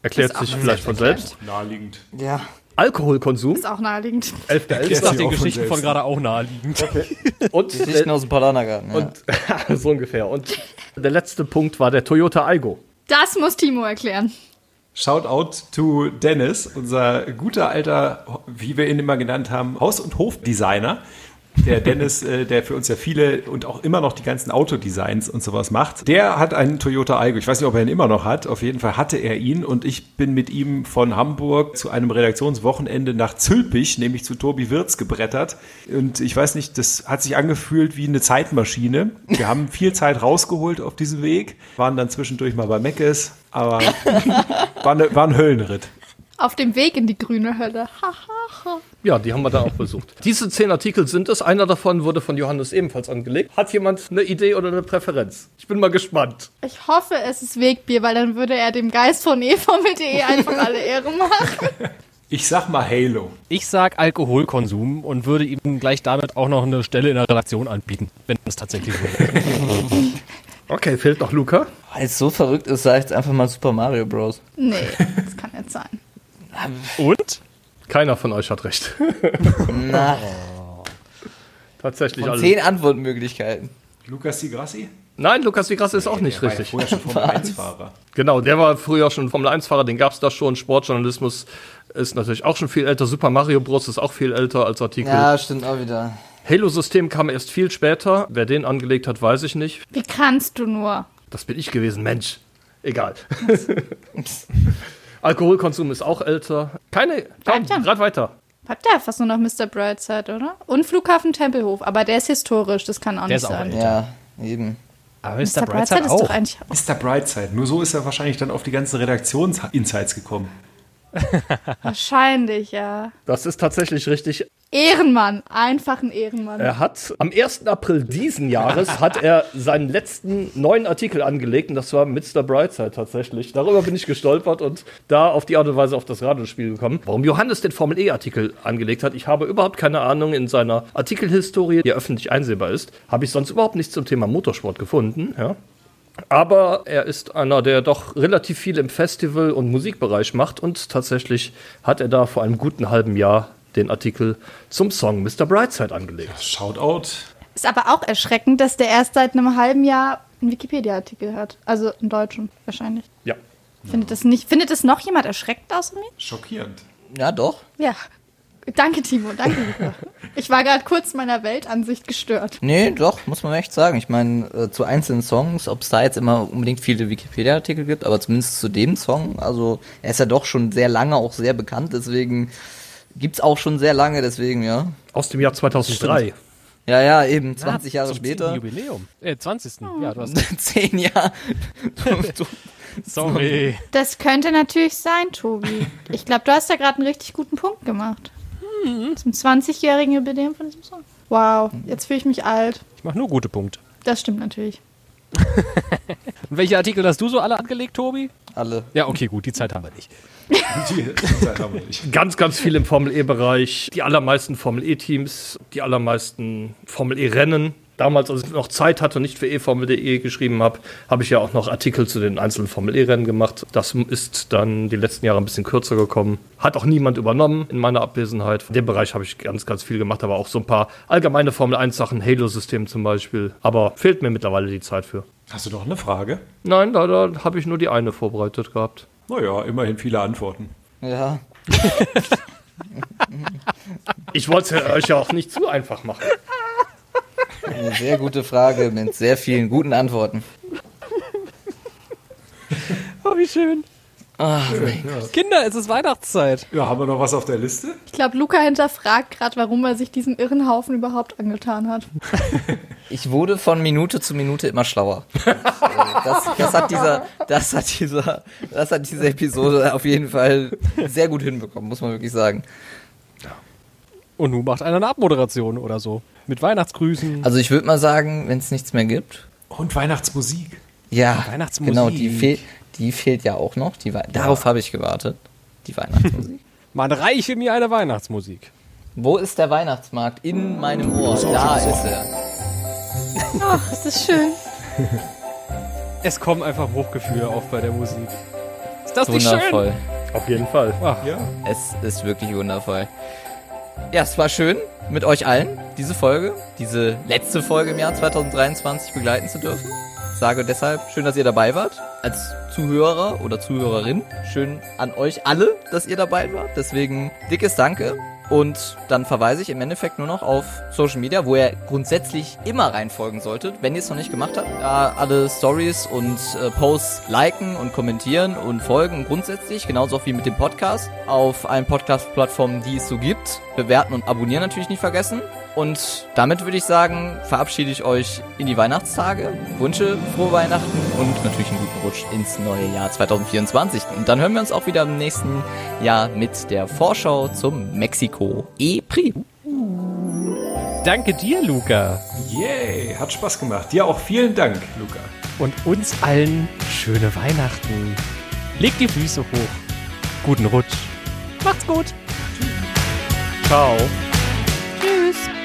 C: Erklärt sich vielleicht von selbst.
E: Naheliegend.
A: Ja.
C: Alkoholkonsum,
B: Ist auch naheliegend.
C: 11.11.
D: Ist nach den
E: von
D: Geschichten von
E: selbst.
D: gerade auch naheliegend. [LAUGHS]
C: Und,
A: Geschichten aus dem Paulanergarten. Ja.
C: und [LAUGHS] so ungefähr. Und der letzte Punkt war der Toyota Aigo.
B: Das muss Timo erklären.
E: Shout out to Dennis, unser guter alter, wie wir ihn immer genannt haben, Haus- und Hofdesigner. Der Dennis, äh, der für uns ja viele und auch immer noch die ganzen Autodesigns und sowas macht, der hat einen Toyota Aygo. Ich weiß nicht, ob er ihn immer noch hat. Auf jeden Fall hatte er ihn und ich bin mit ihm von Hamburg zu einem Redaktionswochenende nach Zülpich, nämlich zu Tobi Wirz gebrettert. Und ich weiß nicht, das hat sich angefühlt wie eine Zeitmaschine. Wir haben viel Zeit rausgeholt auf diesem Weg, waren dann zwischendurch mal bei Meckes, aber [LAUGHS] war, eine, war ein Höllenritt.
B: Auf dem Weg in die grüne Hölle. Ha, ha, ha.
C: Ja, die haben wir da auch besucht. [LAUGHS] Diese zehn Artikel sind es. Einer davon wurde von Johannes ebenfalls angelegt. Hat jemand eine Idee oder eine Präferenz? Ich bin mal gespannt.
B: Ich hoffe, es ist Wegbier, weil dann würde er dem Geist von eformel.de einfach alle Ehre machen. [LAUGHS]
E: Ich sag mal Halo.
D: Ich sag Alkoholkonsum und würde ihm gleich damit auch noch eine Stelle in der Redaktion anbieten, wenn es tatsächlich so ist. [LAUGHS]
C: Okay, fehlt noch Luca.
A: Weil es so verrückt ist, sag ich jetzt einfach mal Super Mario Bros.
B: Nee, das kann nicht sein.
D: Und?
C: Keiner von euch hat recht. [LAUGHS]
A: Na,
C: Tatsächlich
A: von
C: alle.
A: zehn Antwortmöglichkeiten.
E: Lukas Sigrassi?
C: Nein, Lukas Vigras ist auch nicht
E: Der war
C: richtig.
E: Ja vorher schon Formel 1-Fahrer.
C: Genau, der war früher schon Formel 1-Fahrer, den gab es da schon. Sportjournalismus ist natürlich auch schon viel älter. Super Mario Bros. ist auch viel älter als Artikel.
A: Ja, stimmt auch wieder.
C: Halo-System kam erst viel später. Wer den angelegt hat, weiß ich nicht.
B: Wie kannst du nur?
C: Das bin ich gewesen, Mensch. Egal. [LAUGHS] Alkoholkonsum ist auch älter. Keine. Komm, grad weiter.
B: Hat der fast nur noch Mr. Brightside, oder? Und Flughafen Tempelhof, aber der ist historisch, das kann auch
D: Der
B: nicht
D: ist auch
B: sein.
D: älter.
A: Ja, eben.
D: Aber
B: Mr. Brightside ist doch eigentlich auch.
E: Mr. Brightside. Nur so ist er wahrscheinlich dann auf die ganzen Redaktions-Insights gekommen. [LAUGHS]
B: Wahrscheinlich, ja.
C: Das ist tatsächlich richtig.
B: Ehrenmann, einfach ein Ehrenmann.
C: Er hat am 1. April diesen Jahres hat er seinen letzten neuen Artikel angelegt und das war Mr. Brightside tatsächlich. Darüber bin ich gestolpert und da auf die Art und Weise auf das Radiospiel gekommen. Warum Johannes den Formel E Artikel angelegt hat, ich habe überhaupt keine Ahnung in seiner Artikelhistorie, die öffentlich einsehbar ist, habe ich sonst überhaupt nichts zum Thema Motorsport gefunden, ja. Aber er ist einer, der doch relativ viel im Festival- und Musikbereich macht und tatsächlich hat er da vor einem guten halben Jahr den Artikel zum Song Mr. Brightside angelegt.
E: Shoutout.
B: Ist aber auch erschreckend, dass der erst seit einem halben Jahr einen Wikipedia-Artikel hat. Also einen deutschen wahrscheinlich.
C: Ja.
B: Findet das nicht, findet es noch jemand erschreckt außer mir?
E: Schockierend.
A: Ja, doch.
B: Ja. Danke, Timo, danke. Ich war gerade kurz meiner Weltansicht gestört.
A: Nee, doch, muss man echt sagen. Ich meine, äh, zu einzelnen Songs, ob es da jetzt immer unbedingt viele Wikipedia-Artikel gibt, aber zumindest zu dem Song, also er ist ja doch schon sehr lange auch sehr bekannt, deswegen gibt's auch schon sehr lange, deswegen, ja.
C: Aus dem Jahr 2003.
A: Ja, ja, eben 20 Jahre
D: Zum
A: später.
D: Jubiläum. Äh, 20. Ja, du hast. [LAUGHS]
A: Zehn Jahre. [LAUGHS]
D: Sorry.
B: Das könnte natürlich sein, Tobi. Ich glaube, du hast da gerade einen richtig guten Punkt gemacht. Zum 20-jährigen Jubiläum von diesem Song. Wow, jetzt fühle ich mich alt.
D: Ich mache nur gute Punkte.
B: Das stimmt natürlich.
D: Und [LAUGHS] welche Artikel hast du so alle angelegt, Tobi?
A: Alle.
D: Ja, okay, gut, die Zeit haben wir nicht. [LAUGHS]
C: Ganz, ganz viel im Formel E-Bereich. Die allermeisten Formel E-Teams, die allermeisten Formel E-Rennen. Damals, als ich noch Zeit hatte und nicht für eFormel.de geschrieben habe, habe ich ja auch noch Artikel zu den einzelnen Formel E-Rennen gemacht. Das ist dann die letzten Jahre ein bisschen kürzer gekommen. Hat auch niemand übernommen in meiner Abwesenheit. In dem Bereich habe ich ganz, ganz viel gemacht, aber auch so ein paar allgemeine Formel 1-Sachen, Halo-System zum Beispiel. Aber fehlt mir mittlerweile die Zeit für.
E: Hast du doch eine Frage?
C: Nein, leider habe ich nur die eine vorbereitet gehabt.
E: Naja, immerhin viele Antworten.
A: Ja. [LAUGHS]
C: Ich wollte es euch ja auch nicht zu einfach machen.
A: Eine sehr gute Frage mit sehr vielen guten Antworten.
D: Oh, wie schön.
A: Ach,
D: Kinder, es ist Weihnachtszeit.
E: Ja, haben wir noch was auf der Liste?
B: Ich glaube, Luca hinterfragt gerade, warum er sich diesen irren Haufen überhaupt angetan hat. [LAUGHS]
A: ich wurde von Minute zu Minute immer schlauer. [LAUGHS] Das, das, hat dieser, das, hat dieser, das hat diese Episode auf jeden Fall sehr gut hinbekommen, muss man wirklich sagen.
D: Und nun macht einer eine Abmoderation oder so. Mit Weihnachtsgrüßen.
A: Also ich würde mal sagen, wenn es nichts mehr gibt.
E: Und Weihnachtsmusik.
A: Ja,
D: Weihnachtsmusik.
A: genau, die, fehl, die fehlt ja auch noch. Die, Wei- Darauf habe ich gewartet. Die Weihnachtsmusik. [LAUGHS]
D: Man reiche mir eine Weihnachtsmusik.
A: Wo ist der Weihnachtsmarkt? In meinem Ohr. Da ist er.
B: Ach, ist das schön. [LAUGHS]
D: Es kommen einfach Hochgefühle auf bei der Musik. Ist das nicht
A: Wundervoll.
C: Auf jeden Fall.
D: Ach,
E: Ja.
A: Es ist wirklich wundervoll. Ja, es war schön, mit euch allen diese Folge, diese letzte Folge im Jahr 2023 begleiten zu dürfen. Sage deshalb schön, dass ihr dabei wart. Als Zuhörer oder Zuhörerin. Schön an euch alle, dass ihr dabei wart. Deswegen dickes Danke. Und dann verweise ich im Endeffekt nur noch auf Social Media, wo ihr grundsätzlich immer reinfolgen solltet, wenn ihr es noch nicht gemacht habt. Da alle Stories und äh, Posts liken und kommentieren und folgen grundsätzlich, genauso wie mit dem Podcast. Auf allen Podcast-Plattformen, die es so gibt. Bewerten und abonnieren natürlich nicht vergessen. Und damit würde ich sagen, verabschiede ich euch in die Weihnachtstage, wünsche frohe Weihnachten und natürlich einen guten Rutsch ins neue Jahr 2024. Und dann hören wir uns auch wieder im nächsten Jahr mit der Vorschau zum Mexiko E-Prix.
D: Danke dir, Luca.
E: Yay, hat Spaß gemacht. Dir auch vielen Dank, Luca.
D: Und uns allen schöne Weihnachten. Legt die Füße hoch. Guten Rutsch. Macht's gut. Ciao.
B: Tschüss.